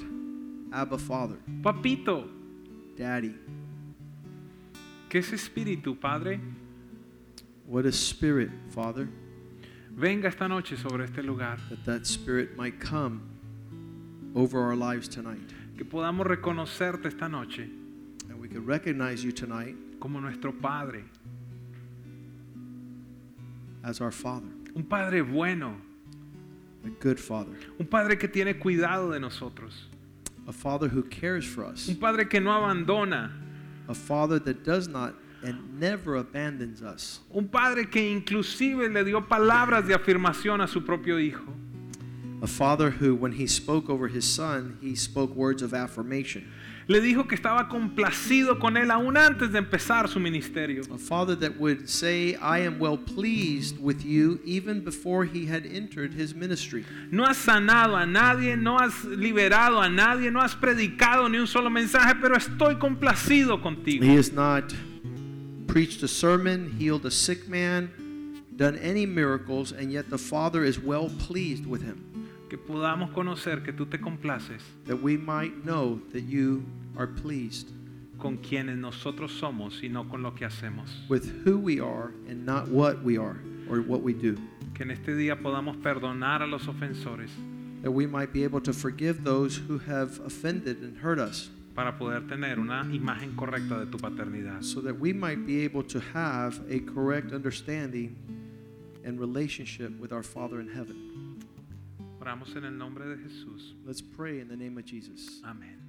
Speaker 2: Abba Father,
Speaker 1: Papito,
Speaker 2: Daddy.
Speaker 1: que ese espíritu, Padre,
Speaker 2: What a spirit, Father,
Speaker 1: venga esta noche sobre este lugar,
Speaker 2: that that spirit might come over our lives tonight.
Speaker 1: que podamos reconocerte esta noche
Speaker 2: we could recognize you tonight
Speaker 1: como nuestro Padre,
Speaker 2: as our Father,
Speaker 1: un Padre bueno,
Speaker 2: a good Father,
Speaker 1: un Padre que tiene cuidado de nosotros,
Speaker 2: a Father who cares for us,
Speaker 1: un Padre que no abandona,
Speaker 2: a Father that does not and never abandons us,
Speaker 1: un Padre que inclusive le dio palabras de afirmación a su propio Hijo.
Speaker 2: a Father who, when He spoke over His Son, He spoke words of affirmation,
Speaker 1: Le dijo que estaba complacido con él aún antes de empezar su ministerio.
Speaker 2: a Father that would say, I am well pleased with you even before He had entered His ministry.
Speaker 1: No has sanado a nadie, no has liberado a nadie, no has predicado ni un solo mensaje, pero estoy complacido contigo.
Speaker 2: He has not preached a sermon, healed a sick man, done any miracles, and yet the Father is well pleased with him.
Speaker 1: Que podamos conocer que tú te complaces
Speaker 2: That we might know that you are pleased
Speaker 1: con quienes nosotros somos y no con lo que hacemos.
Speaker 2: with who we are and not what we are or what we do.
Speaker 1: Que en este día podamos perdonar a los ofensores
Speaker 2: That we might be able to forgive those who have offended and hurt us.
Speaker 1: para poder tener una imagen correcta de tu paternidad.
Speaker 2: So that we might be able to have a correct understanding and relationship with our Father in heaven.
Speaker 1: Oramos en el nombre de Jesús.
Speaker 2: Let's pray in the name of Jesus.
Speaker 1: Amén.